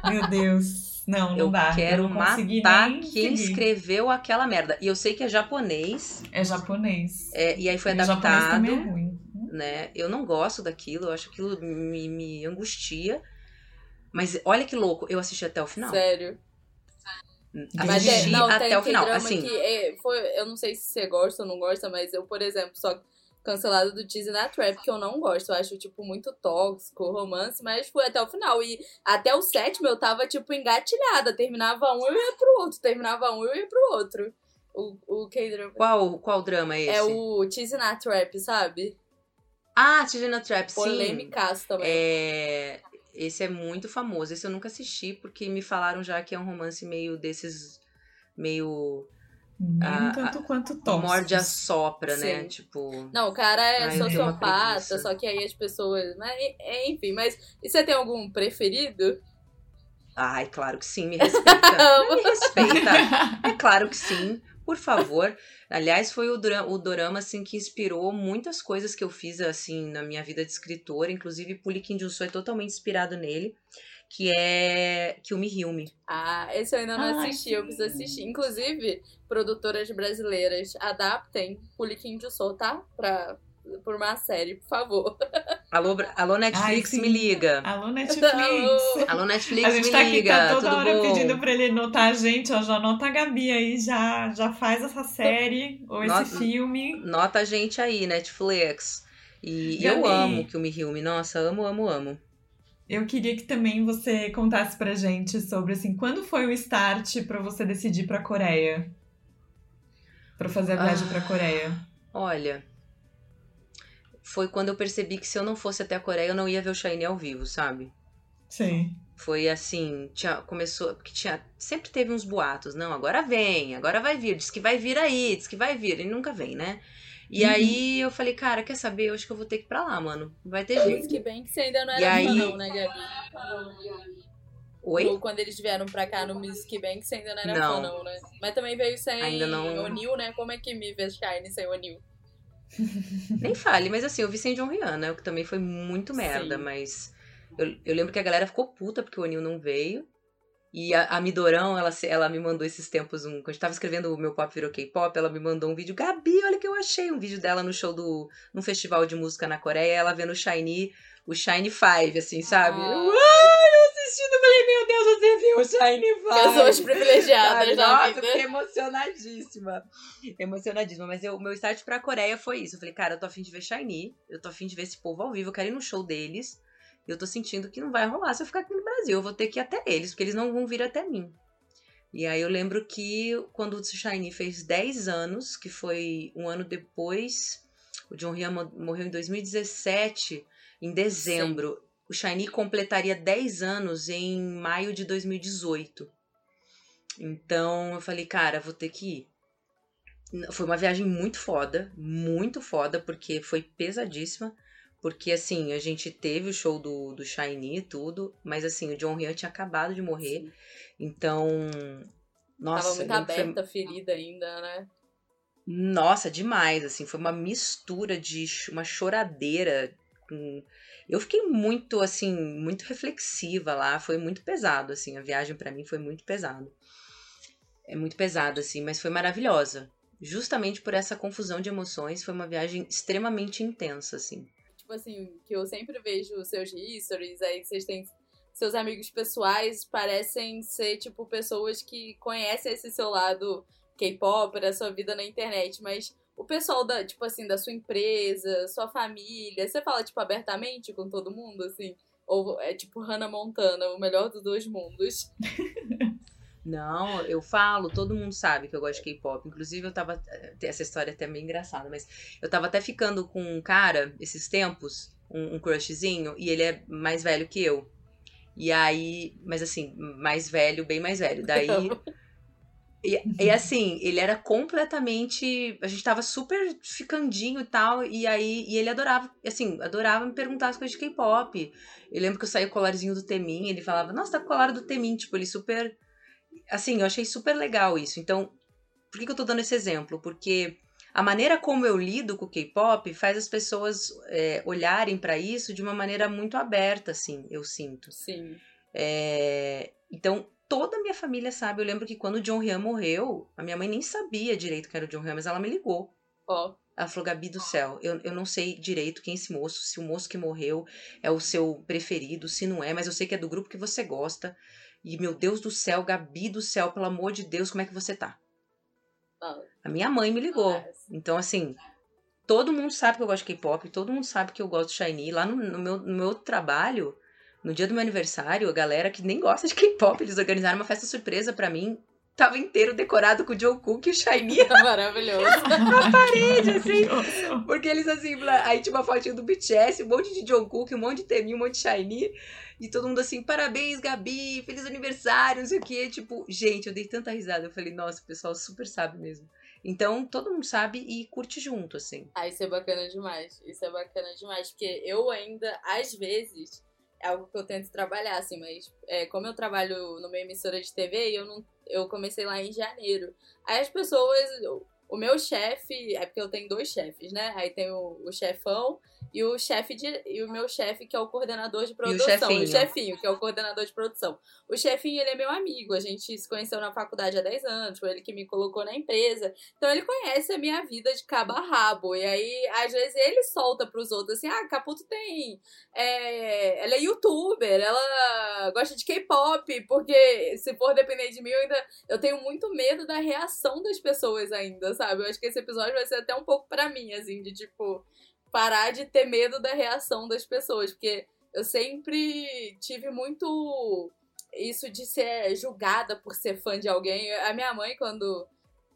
Meu Deus. Não, não eu dá. Quero eu matar quem escreveu aquela merda. E eu sei que é japonês. É japonês. É, e aí foi e adaptado. também é ruim. Né? Eu não gosto daquilo, eu acho que aquilo me, me angustia. Mas olha que louco, eu assisti até o final. Sério. Assisti é, não, até o final. Assim, que é, foi, eu não sei se você gosta ou não gosta, mas eu, por exemplo, só cancelado do Disney na Trap, que eu não gosto. Eu acho, tipo, muito tóxico, romance, mas fui até o final. E até o sétimo eu tava, tipo, engatilhada. Terminava um, eu ia pro outro. Terminava um, eu ia pro outro. O, o K-drama. Qual, qual drama é esse? É o Tease na Trap, sabe? Ah, Tease na Trap, sim. Polêmicaço também. É... Esse é muito famoso. Esse eu nunca assisti, porque me falaram já que é um romance meio desses... Meio nem a, tanto quanto tóxicos. Morde a sopra, né? Tipo. Não, o cara é ai, sociopata, só que aí as pessoas. Né? Enfim, mas. E você tem algum preferido? Ai, claro que sim, me respeita. me respeita. É claro que sim, por favor. Aliás, foi o, o dorama assim que inspirou muitas coisas que eu fiz assim na minha vida de escritora, inclusive Puli Kim Jun-soo é totalmente inspirado nele que é Kill Hilme. Ah, esse eu ainda não Ai, assisti, eu preciso assistir. Inclusive, produtoras brasileiras, adaptem de Sol, tá? Pra, por uma série, por favor. Alô, alô Netflix, Ai, me liga. Alô, Netflix. alô, Netflix, a gente me tá liga. Aqui, tá toda hora bom? pedindo pra ele notar a gente, ó. Já nota a Gabi aí, já, já faz essa série ou esse nota, filme. Nota a gente aí, Netflix. E Gabi. eu amo Kill Me Hilme. Nossa, amo, amo, amo. Eu queria que também você contasse pra gente sobre assim, quando foi o start para você decidir para Coreia? Para fazer a viagem ah, para Coreia? Olha, foi quando eu percebi que se eu não fosse até a Coreia, eu não ia ver o Shine ao vivo, sabe? Sim. Foi assim, tinha, começou, porque tinha, sempre teve uns boatos, não, agora vem, agora vai vir, diz que vai vir aí, diz que vai vir, e nunca vem, né? E uhum. aí eu falei, cara, quer saber? Eu acho que eu vou ter que ir pra lá, mano. Vai ter jeito. Que bem que você ainda não era aí... não, né, Gabi? Oi? Ou quando eles vieram pra cá no Music Bank, você ainda não era não. fã, não, né? Mas também veio sem ainda não... O'Neill, né? Como é que me vê Shine sem O'Neill? Nem fale, mas assim, eu vi sem John Rihanna, o que também foi muito merda, Sim. mas eu, eu lembro que a galera ficou puta porque o O'Neill não veio. E a, a Midorão, ela, ela me mandou esses tempos um. Quando eu tava escrevendo o meu pop virou K-pop, ela me mandou um vídeo. Gabi, olha que eu achei um vídeo dela no show do. num festival de música na Coreia, ela vendo o Shiny, o Shiny Five, assim, sabe? Ah. Eu, eu assistindo, falei, meu Deus, você viu o Shiny Five. Pessoas privilegiadas, Nossa, vida. fiquei emocionadíssima. Emocionadíssima. Mas o meu start pra Coreia foi isso. Eu falei, cara, eu tô afim de ver Shiny, eu tô afim de ver esse povo ao vivo, eu quero ir no show deles eu tô sentindo que não vai rolar se eu ficar aqui no Brasil. Eu vou ter que ir até eles, porque eles não vão vir até mim. E aí eu lembro que quando o Shiny fez 10 anos, que foi um ano depois, o John Ryan morreu em 2017, em dezembro. Sim. O Shiny completaria 10 anos em maio de 2018. Então eu falei, cara, vou ter que ir. Foi uma viagem muito foda, muito foda, porque foi pesadíssima. Porque, assim, a gente teve o show do, do Shiny e tudo, mas, assim, o John Ryan tinha acabado de morrer. Sim. Então, nossa. Tava muito aberta a ferida ainda, né? Nossa, demais, assim. Foi uma mistura de uma choradeira. Eu fiquei muito, assim, muito reflexiva lá. Foi muito pesado, assim. A viagem para mim foi muito pesado. É muito pesado, assim, mas foi maravilhosa. Justamente por essa confusão de emoções, foi uma viagem extremamente intensa, assim tipo assim, que eu sempre vejo seus stories, aí vocês têm seus amigos pessoais, parecem ser, tipo, pessoas que conhecem esse seu lado K-pop, da sua vida na internet, mas o pessoal da, tipo assim, da sua empresa, sua família, você fala, tipo, abertamente com todo mundo, assim? Ou é tipo Hannah Montana, o melhor dos dois mundos? Não, eu falo, todo mundo sabe que eu gosto de K-pop. Inclusive, eu tava. Essa história é até meio engraçada, mas eu tava até ficando com um cara esses tempos, um, um crushzinho, e ele é mais velho que eu. E aí, mas assim, mais velho, bem mais velho. Daí. E, e, assim, ele era completamente. A gente tava super ficandinho e tal. E aí, e ele adorava, assim, adorava me perguntar as coisas de K-pop. Eu lembro que eu saí o colarzinho do Temin, ele falava, nossa, tá com o colar do Temin. Tipo, ele super assim, eu achei super legal isso. Então, por que, que eu tô dando esse exemplo? Porque a maneira como eu lido com o K-pop faz as pessoas é, olharem para isso de uma maneira muito aberta, assim, eu sinto. Sim. É, então, toda a minha família sabe. Eu lembro que quando o John Ryan morreu, a minha mãe nem sabia direito que era o John Ryan, mas ela me ligou. Ó. Oh. Ela falou, Gabi do céu, eu, eu não sei direito quem é esse moço, se o moço que morreu é o seu preferido, se não é, mas eu sei que é do grupo que você gosta. E, meu Deus do céu, Gabi do céu, pelo amor de Deus, como é que você tá? Ah. A minha mãe me ligou. Então, assim, todo mundo sabe que eu gosto de K-pop, todo mundo sabe que eu gosto de Shiny. Lá no, no, meu, no meu trabalho, no dia do meu aniversário, a galera que nem gosta de K-pop, eles organizaram uma festa surpresa para mim. Tava inteiro decorado com o Joe Cook e o Shiny. Maravilhoso. Na parede, assim. Porque eles, assim, aí tinha uma fotinha do BTS, um monte de Joe Cook, um monte de Temi, um monte de Shiny. E todo mundo assim, parabéns, Gabi, feliz aniversário, não sei o quê. Tipo, gente, eu dei tanta risada. Eu falei, nossa, o pessoal super sabe mesmo. Então, todo mundo sabe e curte junto, assim. Ah, isso é bacana demais. Isso é bacana demais. Porque eu ainda, às vezes, algo que eu tento trabalhar, assim, mas é, como eu trabalho numa emissora de TV, eu não eu comecei lá em janeiro. Aí as pessoas, o meu chefe, é porque eu tenho dois chefes, né? Aí tem o, o chefão e o chefe de, e o meu chefe que é o coordenador de produção, e o chefinho. o chefinho, que é o coordenador de produção. O chefinho, ele é meu amigo, a gente se conheceu na faculdade há 10 anos, foi ele que me colocou na empresa. Então ele conhece a minha vida de cabo a rabo. E aí, às vezes, ele solta pros outros assim: "Ah, Caputo tem é, ela é youtuber, ela gosta de K-pop, porque se for depender de mim, eu ainda eu tenho muito medo da reação das pessoas ainda, sabe? Eu acho que esse episódio vai ser até um pouco para mim assim, de tipo parar de ter medo da reação das pessoas, porque eu sempre tive muito isso de ser julgada por ser fã de alguém. A minha mãe, quando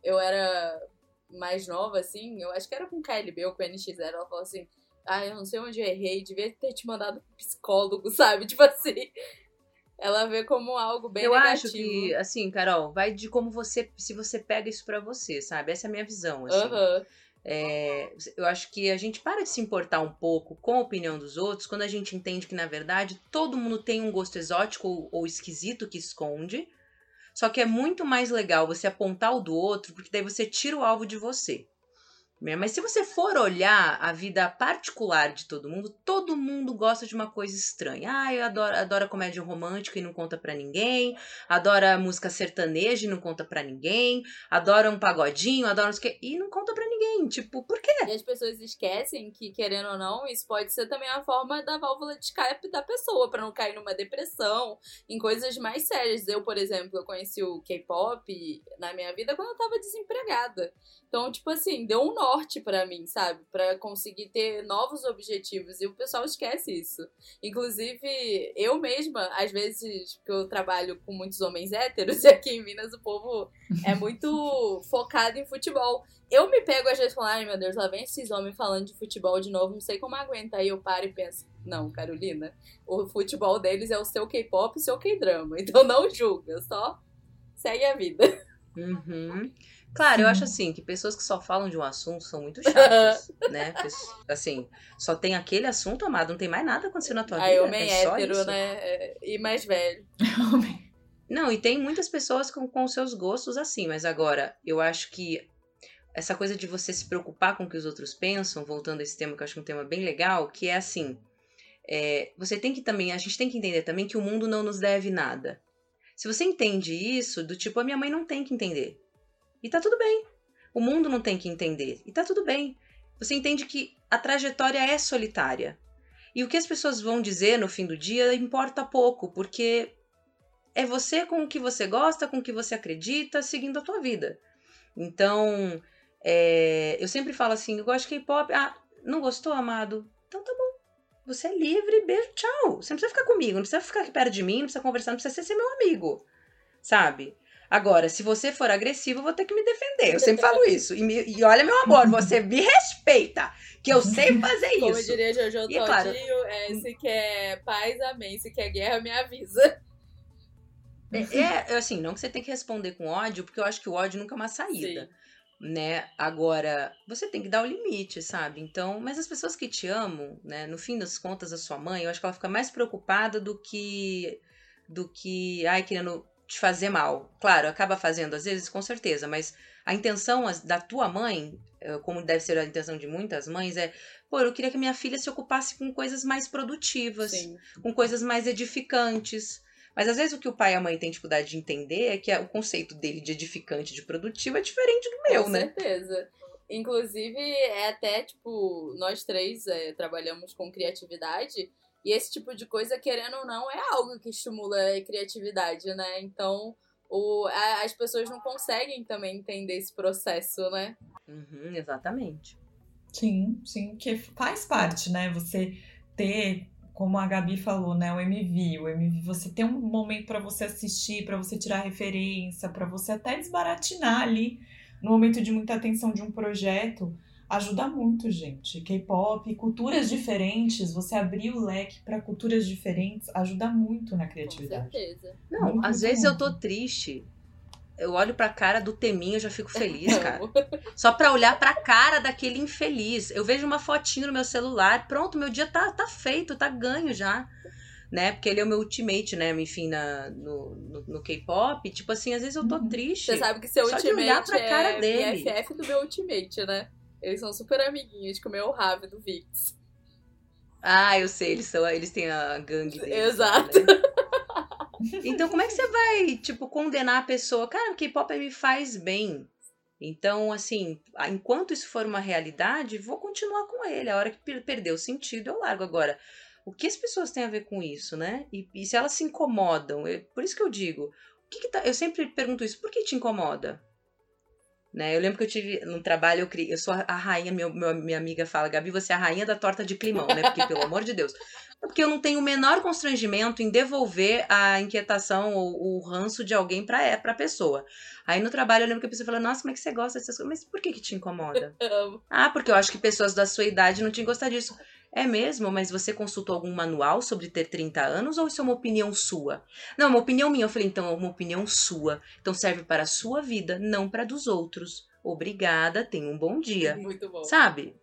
eu era mais nova, assim, eu acho que era com KLB ou com NX0, ela falou assim: Ah, eu não sei onde eu errei, devia ter te mandado pro psicólogo, sabe? Tipo assim. Ela vê como algo bem eu negativo. acho que, assim, Carol, vai de como você. Se você pega isso para você, sabe? Essa é a minha visão, assim. Uhum. É, eu acho que a gente para de se importar um pouco com a opinião dos outros quando a gente entende que, na verdade, todo mundo tem um gosto exótico ou, ou esquisito que esconde. Só que é muito mais legal você apontar o do outro, porque daí você tira o alvo de você. Né? Mas se você for olhar a vida particular de todo mundo, todo mundo gosta de uma coisa estranha. Ah, eu adoro, adoro comédia romântica e não conta pra ninguém. Adora música sertaneja e não conta pra ninguém. Adora um pagodinho, adora não sei o quê, e não conta pra ninguém. Tipo, por quê? E as pessoas esquecem que, querendo ou não, isso pode ser também a forma da válvula de escape da pessoa, para não cair numa depressão, em coisas mais sérias. Eu, por exemplo, eu conheci o K-pop na minha vida quando eu tava desempregada. Então, tipo assim, deu um norte para mim, sabe? para conseguir ter novos objetivos. E o pessoal esquece isso. Inclusive, eu mesma, às vezes, que eu trabalho com muitos homens héteros, e aqui em Minas o povo é muito focado em futebol. Eu me pego às vezes falando, ai meu Deus, lá vem esses homens falando de futebol de novo, não sei como aguenta. Aí eu paro e penso, não, Carolina, o futebol deles é o seu K-pop e o seu K-drama. Então não julga, só segue a vida. Uhum. Claro, eu acho assim que pessoas que só falam de um assunto são muito chatas, né? Assim, só tem aquele assunto, amado, não tem mais nada acontecendo na tua Aí, vida. homem é hétero, né? É, e mais velho. não, e tem muitas pessoas com, com seus gostos assim, mas agora, eu acho que essa coisa de você se preocupar com o que os outros pensam, voltando a esse tema que eu acho um tema bem legal, que é assim, é, você tem que também, a gente tem que entender também que o mundo não nos deve nada. Se você entende isso, do tipo, a minha mãe não tem que entender. E tá tudo bem. O mundo não tem que entender. E tá tudo bem. Você entende que a trajetória é solitária. E o que as pessoas vão dizer no fim do dia importa pouco, porque é você com o que você gosta, com o que você acredita, seguindo a tua vida. Então, é, eu sempre falo assim, eu gosto de K-pop. Ah, não gostou, amado? Então tá bom. Você é livre, beijo, tchau. Você não precisa ficar comigo, não precisa ficar aqui perto de mim, não precisa conversar, não precisa ser meu amigo. Sabe? Agora, se você for agressivo, eu vou ter que me defender. Eu sempre falo isso. E, me, e olha, meu amor, você me respeita, que eu sei fazer isso. Como diria Jojo Todinho, claro, é, se quer paz, amém. Se quer guerra, me avisa. É, é, assim, não que você tem que responder com ódio, porque eu acho que o ódio nunca é uma saída. Sim. Né? Agora, você tem que dar o limite, sabe? Então, mas as pessoas que te amam, né? No fim das contas, a sua mãe, eu acho que ela fica mais preocupada do que do que, ai, querendo te fazer mal. Claro, acaba fazendo às vezes, com certeza, mas a intenção da tua mãe, eh, como deve ser a intenção de muitas mães, é: pô, eu queria que minha filha se ocupasse com coisas mais produtivas, Sim. com coisas mais edificantes. Mas às vezes o que o pai e a mãe têm dificuldade de entender é que o conceito dele de edificante, de produtivo, é diferente do meu, com né? Com certeza. Inclusive, é até, tipo, nós três é, trabalhamos com criatividade e esse tipo de coisa, querendo ou não, é algo que estimula a criatividade, né? Então, o, a, as pessoas não conseguem também entender esse processo, né? Uhum, exatamente. Sim, sim, que faz parte, né? Você ter, como a Gabi falou, né, o MV, o MV, você tem um momento para você assistir, para você tirar referência, para você até desbaratinar ali no momento de muita atenção de um projeto ajuda muito, gente. K-pop, culturas diferentes, você abrir o leque para culturas diferentes ajuda muito na criatividade. Com certeza. Não, muito, às muito, vezes muito. eu tô triste. Eu olho pra cara do Teminho e já fico feliz, cara. Só pra olhar pra cara daquele infeliz. Eu vejo uma fotinho no meu celular, pronto, meu dia tá, tá feito, tá ganho já né? Porque ele é o meu ultimate, né? Enfim, na, no, no, no K-pop. Tipo assim, às vezes eu tô uhum. triste. Você sabe que seu só ultimate de olhar pra é cara dele. BFF do meu ultimate, né? Eles são super amiguinhos, como é o Rave do Vix. Ah, eu sei, eles são, eles têm a gangue deles. Exato. Né? Então, como é que você vai, tipo, condenar a pessoa? Cara, o K-pop me faz bem. Então, assim, enquanto isso for uma realidade, vou continuar com ele. A hora que perder o sentido, eu largo. Agora, o que as pessoas têm a ver com isso, né? E, e se elas se incomodam, eu, por isso que eu digo, que, que tá, eu sempre pergunto isso, por que te incomoda? Né? Eu lembro que eu tive no trabalho, eu, criei, eu sou a rainha, meu, meu, minha amiga fala, Gabi, você é a rainha da torta de climão, né? Porque, pelo amor de Deus. Porque eu não tenho o menor constrangimento em devolver a inquietação ou o ranço de alguém pra, é, pra pessoa. Aí no trabalho eu lembro que a pessoa falou, nossa, como é que você gosta dessas coisas? Mas por que que te incomoda? ah, porque eu acho que pessoas da sua idade não tinham gostado disso. É mesmo? Mas você consultou algum manual sobre ter 30 anos ou isso é uma opinião sua? Não, uma opinião minha. Eu falei, então é uma opinião sua. Então serve para a sua vida, não para dos outros. Obrigada, tenha um bom dia. Muito bom. Sabe?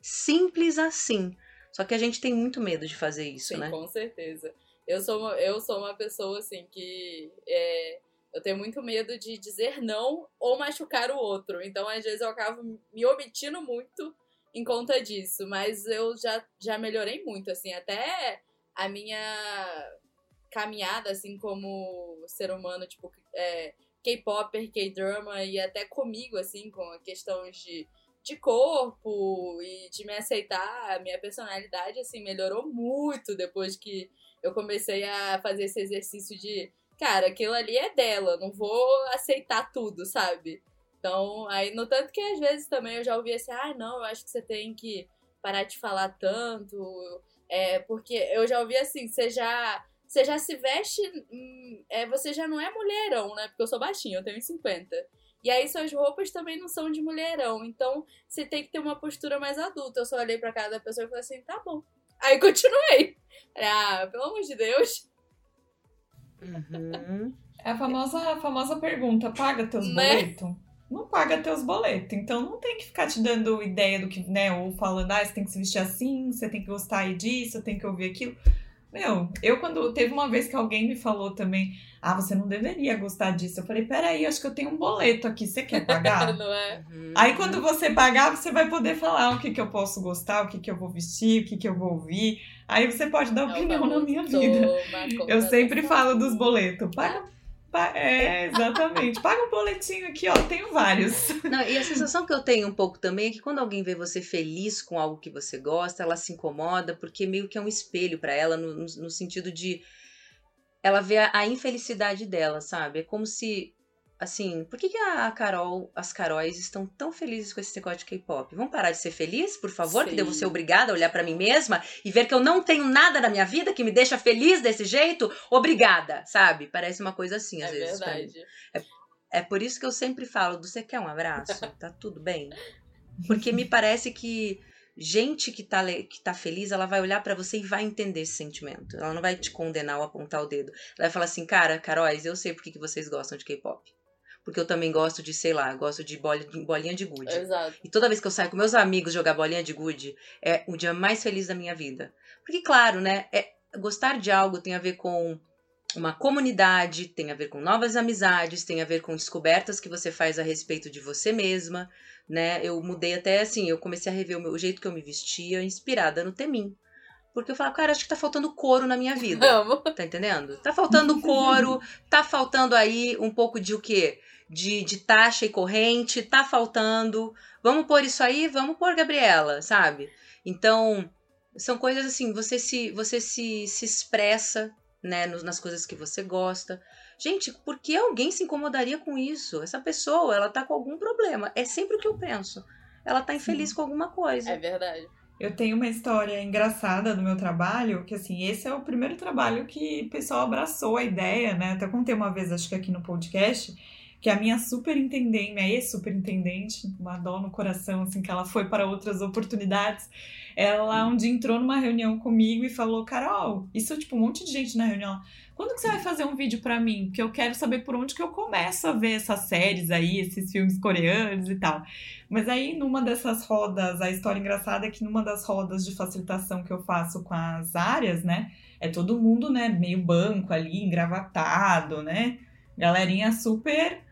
Simples assim. Só que a gente tem muito medo de fazer isso, Sim, né? Com certeza. Eu sou uma, eu sou uma pessoa assim que é, Eu tenho muito medo de dizer não ou machucar o outro. Então, às vezes, eu acabo me omitindo muito em conta disso. Mas eu já, já melhorei muito, assim. Até a minha caminhada, assim, como ser humano, tipo, é, K-popper, K-drama, e até comigo, assim, com questões de, de corpo e de me aceitar, a minha personalidade, assim, melhorou muito depois que eu comecei a fazer esse exercício de, cara, aquilo ali é dela, não vou aceitar tudo, sabe? Então, aí, no tanto que às vezes também eu já ouvi assim, ah, não, eu acho que você tem que parar de falar tanto, é, porque eu já ouvi assim, você já você já se veste. Hum, é, você já não é mulherão, né? Porque eu sou baixinha, eu tenho 50. E aí suas roupas também não são de mulherão. Então você tem que ter uma postura mais adulta. Eu só olhei pra cada pessoa e falei assim, tá bom. Aí continuei. Ah, pelo amor de Deus. Uhum. É a famosa, a famosa pergunta: paga teus né? boletos? Não paga teus boletos. Então não tem que ficar te dando ideia do que, né? Ou falando, ah, você tem que se vestir assim, você tem que gostar disso, tem que ouvir aquilo. Meu, eu quando teve uma vez que alguém me falou também, ah, você não deveria gostar disso. Eu falei, peraí, acho que eu tenho um boleto aqui, você quer pagar? não é? Uhum. Aí quando você pagar, você vai poder falar o que, que eu posso gostar, o que, que eu vou vestir, o que, que eu vou ouvir. Aí você pode dar opinião na minha vida. Eu sempre falo dos boletos. Paga é, exatamente. Paga um boletinho aqui, ó. Tenho vários. Não, e a sensação que eu tenho um pouco também é que quando alguém vê você feliz com algo que você gosta, ela se incomoda, porque meio que é um espelho para ela, no, no, sentido de. Ela vê a, a infelicidade dela, sabe? É como se assim, por que, que a Carol, as Caróis estão tão felizes com esse negócio de K-pop? Vamos parar de ser feliz, por favor? Sim. Que devo ser obrigada a olhar para mim mesma e ver que eu não tenho nada na minha vida que me deixa feliz desse jeito? Obrigada, sabe? Parece uma coisa assim, às é vezes. Verdade. É, é por isso que eu sempre falo: você quer um abraço? Tá tudo bem? Porque me parece que gente que tá, que tá feliz, ela vai olhar para você e vai entender esse sentimento. Ela não vai te condenar ou apontar o dedo. Ela vai falar assim, cara, Caróis, eu sei por que vocês gostam de K-pop porque eu também gosto de, sei lá, gosto de bolinha de gude. Exato. E toda vez que eu saio com meus amigos jogar bolinha de gude, é o dia mais feliz da minha vida. Porque, claro, né, é, gostar de algo tem a ver com uma comunidade, tem a ver com novas amizades, tem a ver com descobertas que você faz a respeito de você mesma, né? Eu mudei até assim, eu comecei a rever o, meu, o jeito que eu me vestia, inspirada no Temin. Porque eu falava, cara, acho que tá faltando couro na minha vida. Amo. Tá entendendo? Tá faltando couro, tá faltando aí um pouco de o quê? De, de taxa e corrente, tá faltando. Vamos pôr isso aí, vamos pôr Gabriela, sabe? Então, são coisas assim, você se você se, se expressa, né, nas coisas que você gosta. Gente, por que alguém se incomodaria com isso? Essa pessoa, ela tá com algum problema. É sempre o que eu penso. Ela tá infeliz Sim. com alguma coisa. É verdade. Eu tenho uma história engraçada do meu trabalho, que assim, esse é o primeiro trabalho que o pessoal abraçou a ideia, né? Até contei uma vez, acho que aqui no podcast, que a minha superintendente, minha ex-superintendente, uma dó no coração, assim, que ela foi para outras oportunidades, ela um dia entrou numa reunião comigo e falou, Carol, isso tipo um monte de gente na reunião, quando que você vai fazer um vídeo para mim? Porque eu quero saber por onde que eu começo a ver essas séries aí, esses filmes coreanos e tal. Mas aí, numa dessas rodas, a história engraçada é que numa das rodas de facilitação que eu faço com as áreas, né, é todo mundo, né, meio banco ali, engravatado, né, galerinha super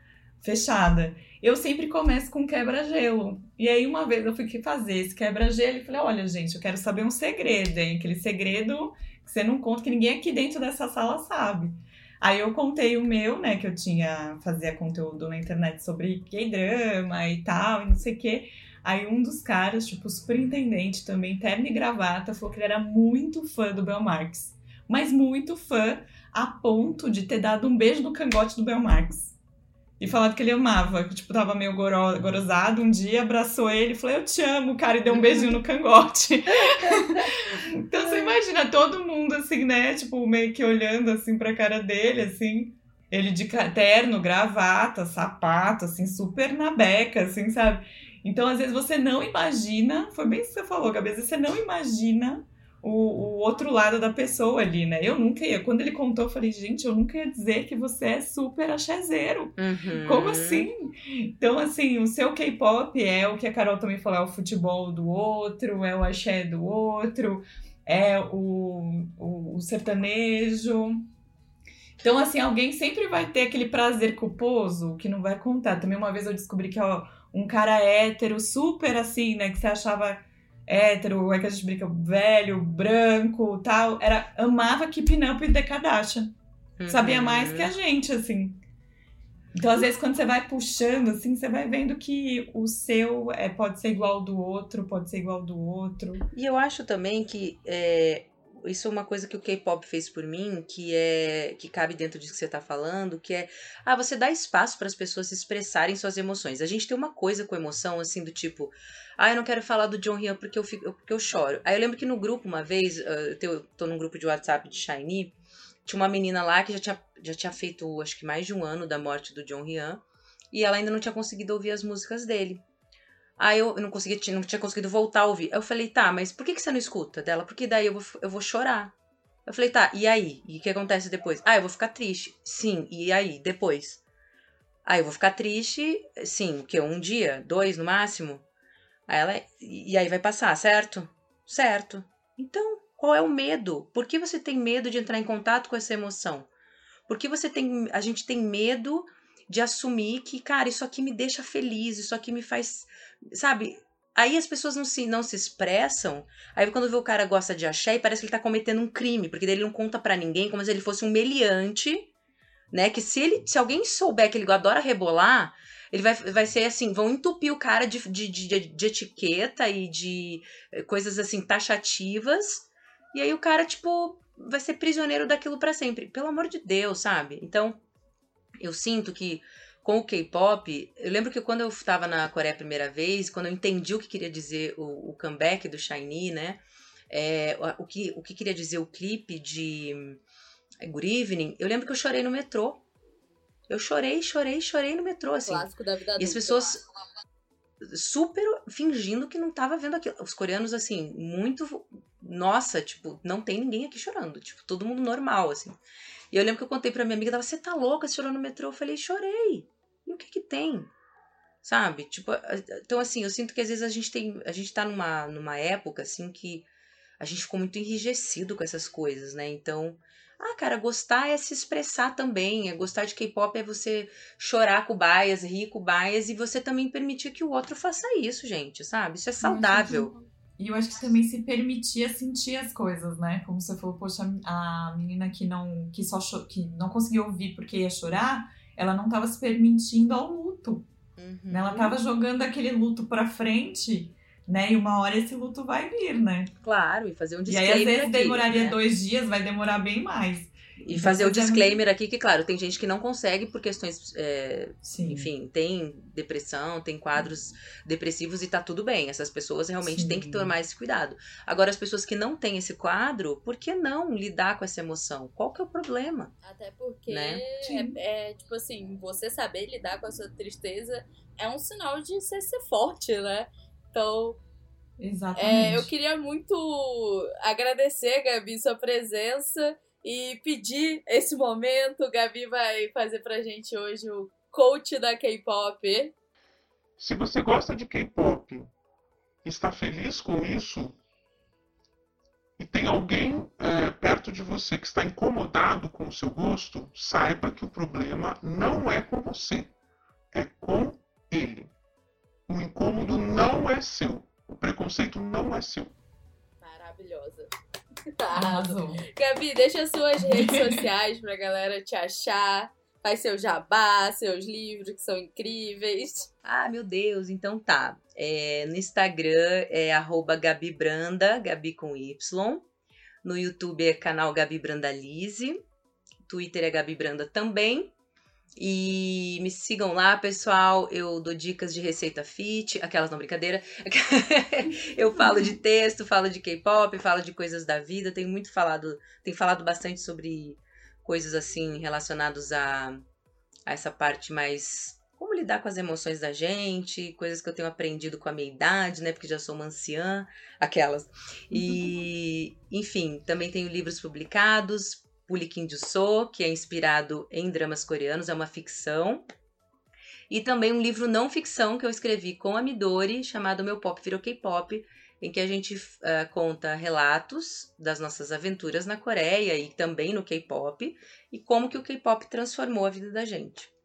fechada. Eu sempre começo com quebra-gelo. E aí, uma vez eu fui fazer esse quebra-gelo e falei: olha, gente, eu quero saber um segredo, hein? Aquele segredo que você não conta, que ninguém aqui dentro dessa sala sabe. Aí eu contei o meu, né, que eu tinha, fazia conteúdo na internet sobre K-drama e tal, e não sei o quê. Aí um dos caras, tipo, superintendente também, terno e gravata, falou que ele era muito fã do Bel Marx. Mas muito fã, a ponto de ter dado um beijo no cangote do Bel Marx. E falado que ele amava, que tipo, tava meio goro, gorosado um dia, abraçou ele e falou, eu te amo, cara, e deu um beijinho no cangote. então você imagina todo mundo assim, né, tipo, meio que olhando assim pra cara dele, assim. Ele de terno, gravata, sapato, assim, super na beca, assim, sabe? Então, às vezes, você não imagina, foi bem isso que você falou, Gabi, às vezes você não imagina o, o, outro lado da pessoa ali, né? Eu nunca ia. Quando ele contou, eu falei, gente, eu nunca ia dizer que você é super achazeiro. Uhum. Como assim? Então, assim, o seu K-pop é o que a Carol também falou: é o futebol do outro, é o axé do outro, é o, o, o sertanejo. Então, assim, alguém sempre vai ter aquele prazer culposo que não vai contar. Também uma vez eu descobri que ó, um cara hétero, super assim, né, que você achava hétero, é que a gente brinca, velho, branco, tal, era amava Keeping Up with the Kardashian. Uhum. Sabia mais que a gente, assim. Então, às vezes, quando você vai puxando, assim, você vai vendo que o seu é, pode ser igual ao do outro, pode ser igual ao do outro. E eu acho também que é, isso é uma coisa que o K-pop fez por mim, que é que cabe dentro disso que você está falando, que é ah, você dá espaço para as pessoas expressarem suas emoções. A gente tem uma coisa com emoção, assim, do tipo, ah, eu não quero falar do John Ryan porque eu, fico, porque eu choro. Aí eu lembro que no grupo, uma vez, eu tô num grupo de WhatsApp de Shiny, tinha uma menina lá que já tinha, já tinha feito, acho que mais de um ano da morte do John Ryan. E ela ainda não tinha conseguido ouvir as músicas dele. Aí eu não conseguia, não tinha conseguido voltar a ouvir. Eu falei, tá, mas por que, que você não escuta dela? Porque daí eu vou, eu vou chorar. Eu falei, tá, e aí? E o que acontece depois? Ah, eu vou ficar triste. Sim, e aí? Depois? Ah, eu vou ficar triste, sim, que um dia, dois no máximo. Aí ela, e aí vai passar, certo? Certo. Então, qual é o medo? Por que você tem medo de entrar em contato com essa emoção? Por que você tem, a gente tem medo de assumir que, cara, isso aqui me deixa feliz, isso aqui me faz, sabe? Aí as pessoas não se, não se expressam. Aí quando vê o cara gosta de axé, parece que ele tá cometendo um crime, porque ele não conta para ninguém, como se ele fosse um meliante, né? Que se ele, se alguém souber que ele adora rebolar, ele vai, vai ser assim, vão entupir o cara de, de, de, de etiqueta e de eh, coisas assim taxativas e aí o cara, tipo, vai ser prisioneiro daquilo para sempre. Pelo amor de Deus, sabe? Então, eu sinto que com o K-pop, eu lembro que quando eu estava na Coreia a primeira vez, quando eu entendi o que queria dizer o, o comeback do Shiny, né? É, o, que, o que queria dizer o clipe de é, Good Evening, eu lembro que eu chorei no metrô. Eu chorei, chorei, chorei no metrô, assim. Clássico da vida E as pessoas super fingindo que não tava vendo aquilo. Os coreanos, assim, muito. Nossa, tipo, não tem ninguém aqui chorando. Tipo, todo mundo normal, assim. E eu lembro que eu contei pra minha amiga, você tá louca, você chorou no metrô? Eu falei, chorei. E o que que tem? Sabe? Tipo, então assim, eu sinto que às vezes a gente tem. A gente tá numa, numa época, assim, que a gente ficou muito enrijecido com essas coisas, né? Então, ah, cara, gostar é se expressar também. É gostar de K-pop é você chorar com o bias, rir com o bias e você também permitir que o outro faça isso, gente, sabe? Isso é saudável. E eu acho que também se permitia sentir as coisas, né? Como você falou, poxa, a menina que não que só que não conseguiu ouvir porque ia chorar, ela não estava se permitindo ao luto. Uhum. Né? Ela estava jogando aquele luto para frente né? E uma hora esse luto vai vir, né? Claro, e fazer um. E aí, às vezes, aqui, demoraria né? dois dias, vai demorar bem mais. E então, fazer o disclaimer aqui que, claro, tem gente que não consegue por questões. É, enfim, tem depressão, tem quadros depressivos e tá tudo bem. Essas pessoas realmente Sim. têm que tomar esse cuidado. Agora, as pessoas que não têm esse quadro, por que não lidar com essa emoção? Qual que é o problema? Até porque né? é, é, tipo assim, você saber lidar com a sua tristeza é um sinal de você ser forte, né? Então, Exatamente. É, eu queria muito agradecer, Gabi, sua presença e pedir esse momento. Gabi vai fazer pra gente hoje o coach da K-pop. Se você gosta de K-pop, está feliz com isso e tem alguém é, perto de você que está incomodado com o seu gosto, saiba que o problema não é com você, é com ele. O incômodo não é seu. O preconceito não é seu. Maravilhosa. Arrasou. Gabi, deixa suas redes sociais pra galera te achar. Faz seu jabá, seus livros que são incríveis. Ah, meu Deus, então tá. É, no Instagram é arroba Gabi Branda, Gabi com Y. No YouTube é canal Gabi Branda Lise. Twitter é Gabi Branda também. E me sigam lá, pessoal. Eu dou dicas de receita fit, aquelas não brincadeira. eu falo de texto, falo de K-pop, falo de coisas da vida. Tenho muito falado, tenho falado bastante sobre coisas assim relacionadas a, a essa parte mais como lidar com as emoções da gente, coisas que eu tenho aprendido com a minha idade, né? Porque já sou uma anciã, aquelas. E, enfim, também tenho livros publicados, Pulikin So, que é inspirado em dramas coreanos, é uma ficção. E também um livro não ficção que eu escrevi com a Midori, chamado Meu Pop Virou K-Pop, em que a gente uh, conta relatos das nossas aventuras na Coreia e também no K-pop e como que o K-pop transformou a vida da gente.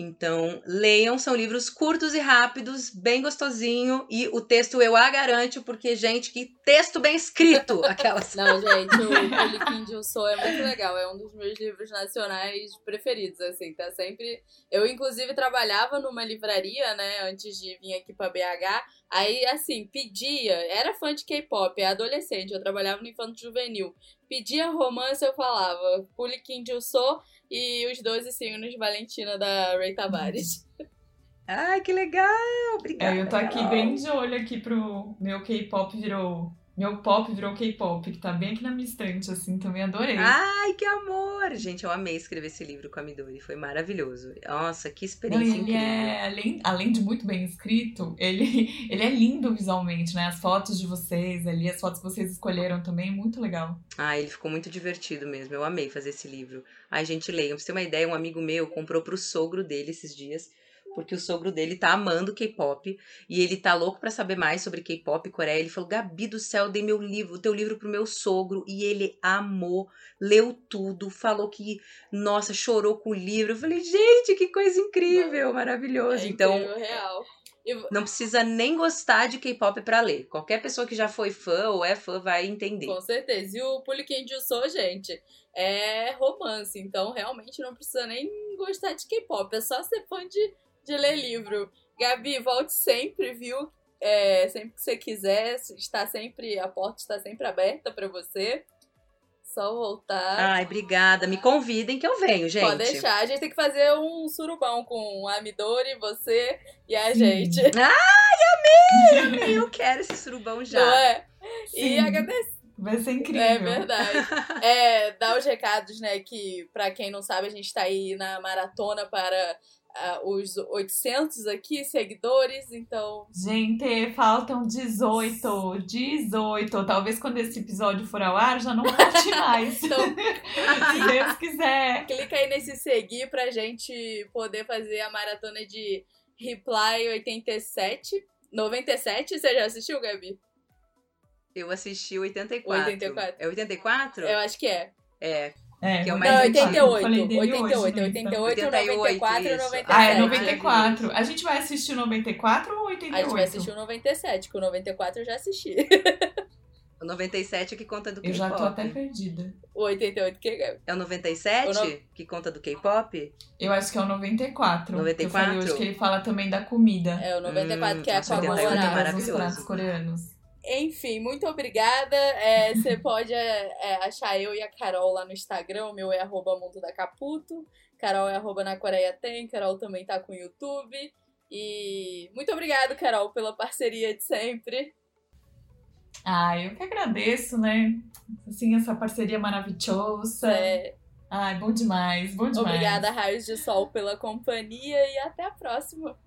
Então, leiam, são livros curtos e rápidos, bem gostosinho, e o texto eu a garanto, porque, gente, que texto bem escrito! Aquelas. Não, gente, o Poliquim de Sou é muito legal, é um dos meus livros nacionais preferidos, assim, tá sempre... Eu, inclusive, trabalhava numa livraria, né, antes de vir aqui pra BH, aí, assim, pedia, era fã de K-pop, é adolescente, eu trabalhava no Infanto Juvenil, pedia romance, eu falava, Poliquim de Sou e os 12 signos de Valentina da Ray Tavares. Ai, que legal! Obrigada. É, eu tô aqui bem de olho aqui pro meu K-pop virou meu pop virou K-pop, que tá bem aqui na minha estante, assim, também adorei. Ai, que amor! Gente, eu amei escrever esse livro com a Midori, foi maravilhoso. Nossa, que experiência Não, ele incrível. É, além, além de muito bem escrito, ele, ele é lindo visualmente, né? As fotos de vocês ali, as fotos que vocês escolheram também, muito legal. Ah, ele ficou muito divertido mesmo, eu amei fazer esse livro. Ai, gente, leiam. Pra você ter uma ideia, um amigo meu comprou pro sogro dele esses dias porque o sogro dele tá amando K-pop e ele tá louco para saber mais sobre K-pop Coreia. Ele falou: Gabi do céu, dei meu livro, o teu livro pro meu sogro e ele amou, leu tudo, falou que, nossa, chorou com o livro. Eu falei: gente, que coisa incrível, maravilhoso. É então, incrível, real. Não precisa nem gostar de K-pop para ler. Qualquer pessoa que já foi fã ou é fã vai entender. Com certeza. E o Puliquim de Sou, gente, é romance. Então, realmente não precisa nem gostar de K-pop. É só ser fã de de ler livro. Gabi, volte sempre, viu? É, sempre que você quiser, está sempre, a porta está sempre aberta para você. Só voltar. Ai, obrigada. Me convidem que eu venho, gente. Pode deixar. A gente tem que fazer um surubão com a Midori, você e a Sim. gente. Ai, amei! amei! Eu quero esse surubão já. Não é? Sim. E agradecer. Vai ser incrível. É verdade. é, dá os recados, né? Que, para quem não sabe, a gente tá aí na maratona para uh, os 800 aqui seguidores, então. Gente, faltam 18, 18. Talvez quando esse episódio for ao ar já não falte mais. então, se Deus quiser. Clica aí nesse seguir pra gente poder fazer a maratona de Reply 87. 97, você já assistiu, Gabi? Eu assisti 84. 84. É 84? Eu acho que é. É, é, que é o mais não, 88. 88, 88, 88, 94 e 97. Ah, é 94. A gente vai assistir o 94 ou 88? A gente vai assistir o 97, que o 94 eu já assisti. O 97 é que conta do K-pop. Eu já tô até perdida. O 88 que é? É o 97 o no... que conta do K-pop? Eu acho que é o 94. 94? Eu falei hoje que ele fala também da comida. É o 94 hum, que é a com a maravilhoso. coreanos. Enfim, muito obrigada. É, você pode é, é, achar eu e a Carol lá no Instagram. O meu é arroba Mundo da Caputo. Carol é arroba na Coreia Tem. Carol também tá com o YouTube. E muito obrigada, Carol, pela parceria de sempre. Ah, eu que agradeço, né? Assim, essa parceria maravilhosa. É. Ai, bom demais, bom demais. Obrigada, Raios de Sol, pela companhia e até a próxima.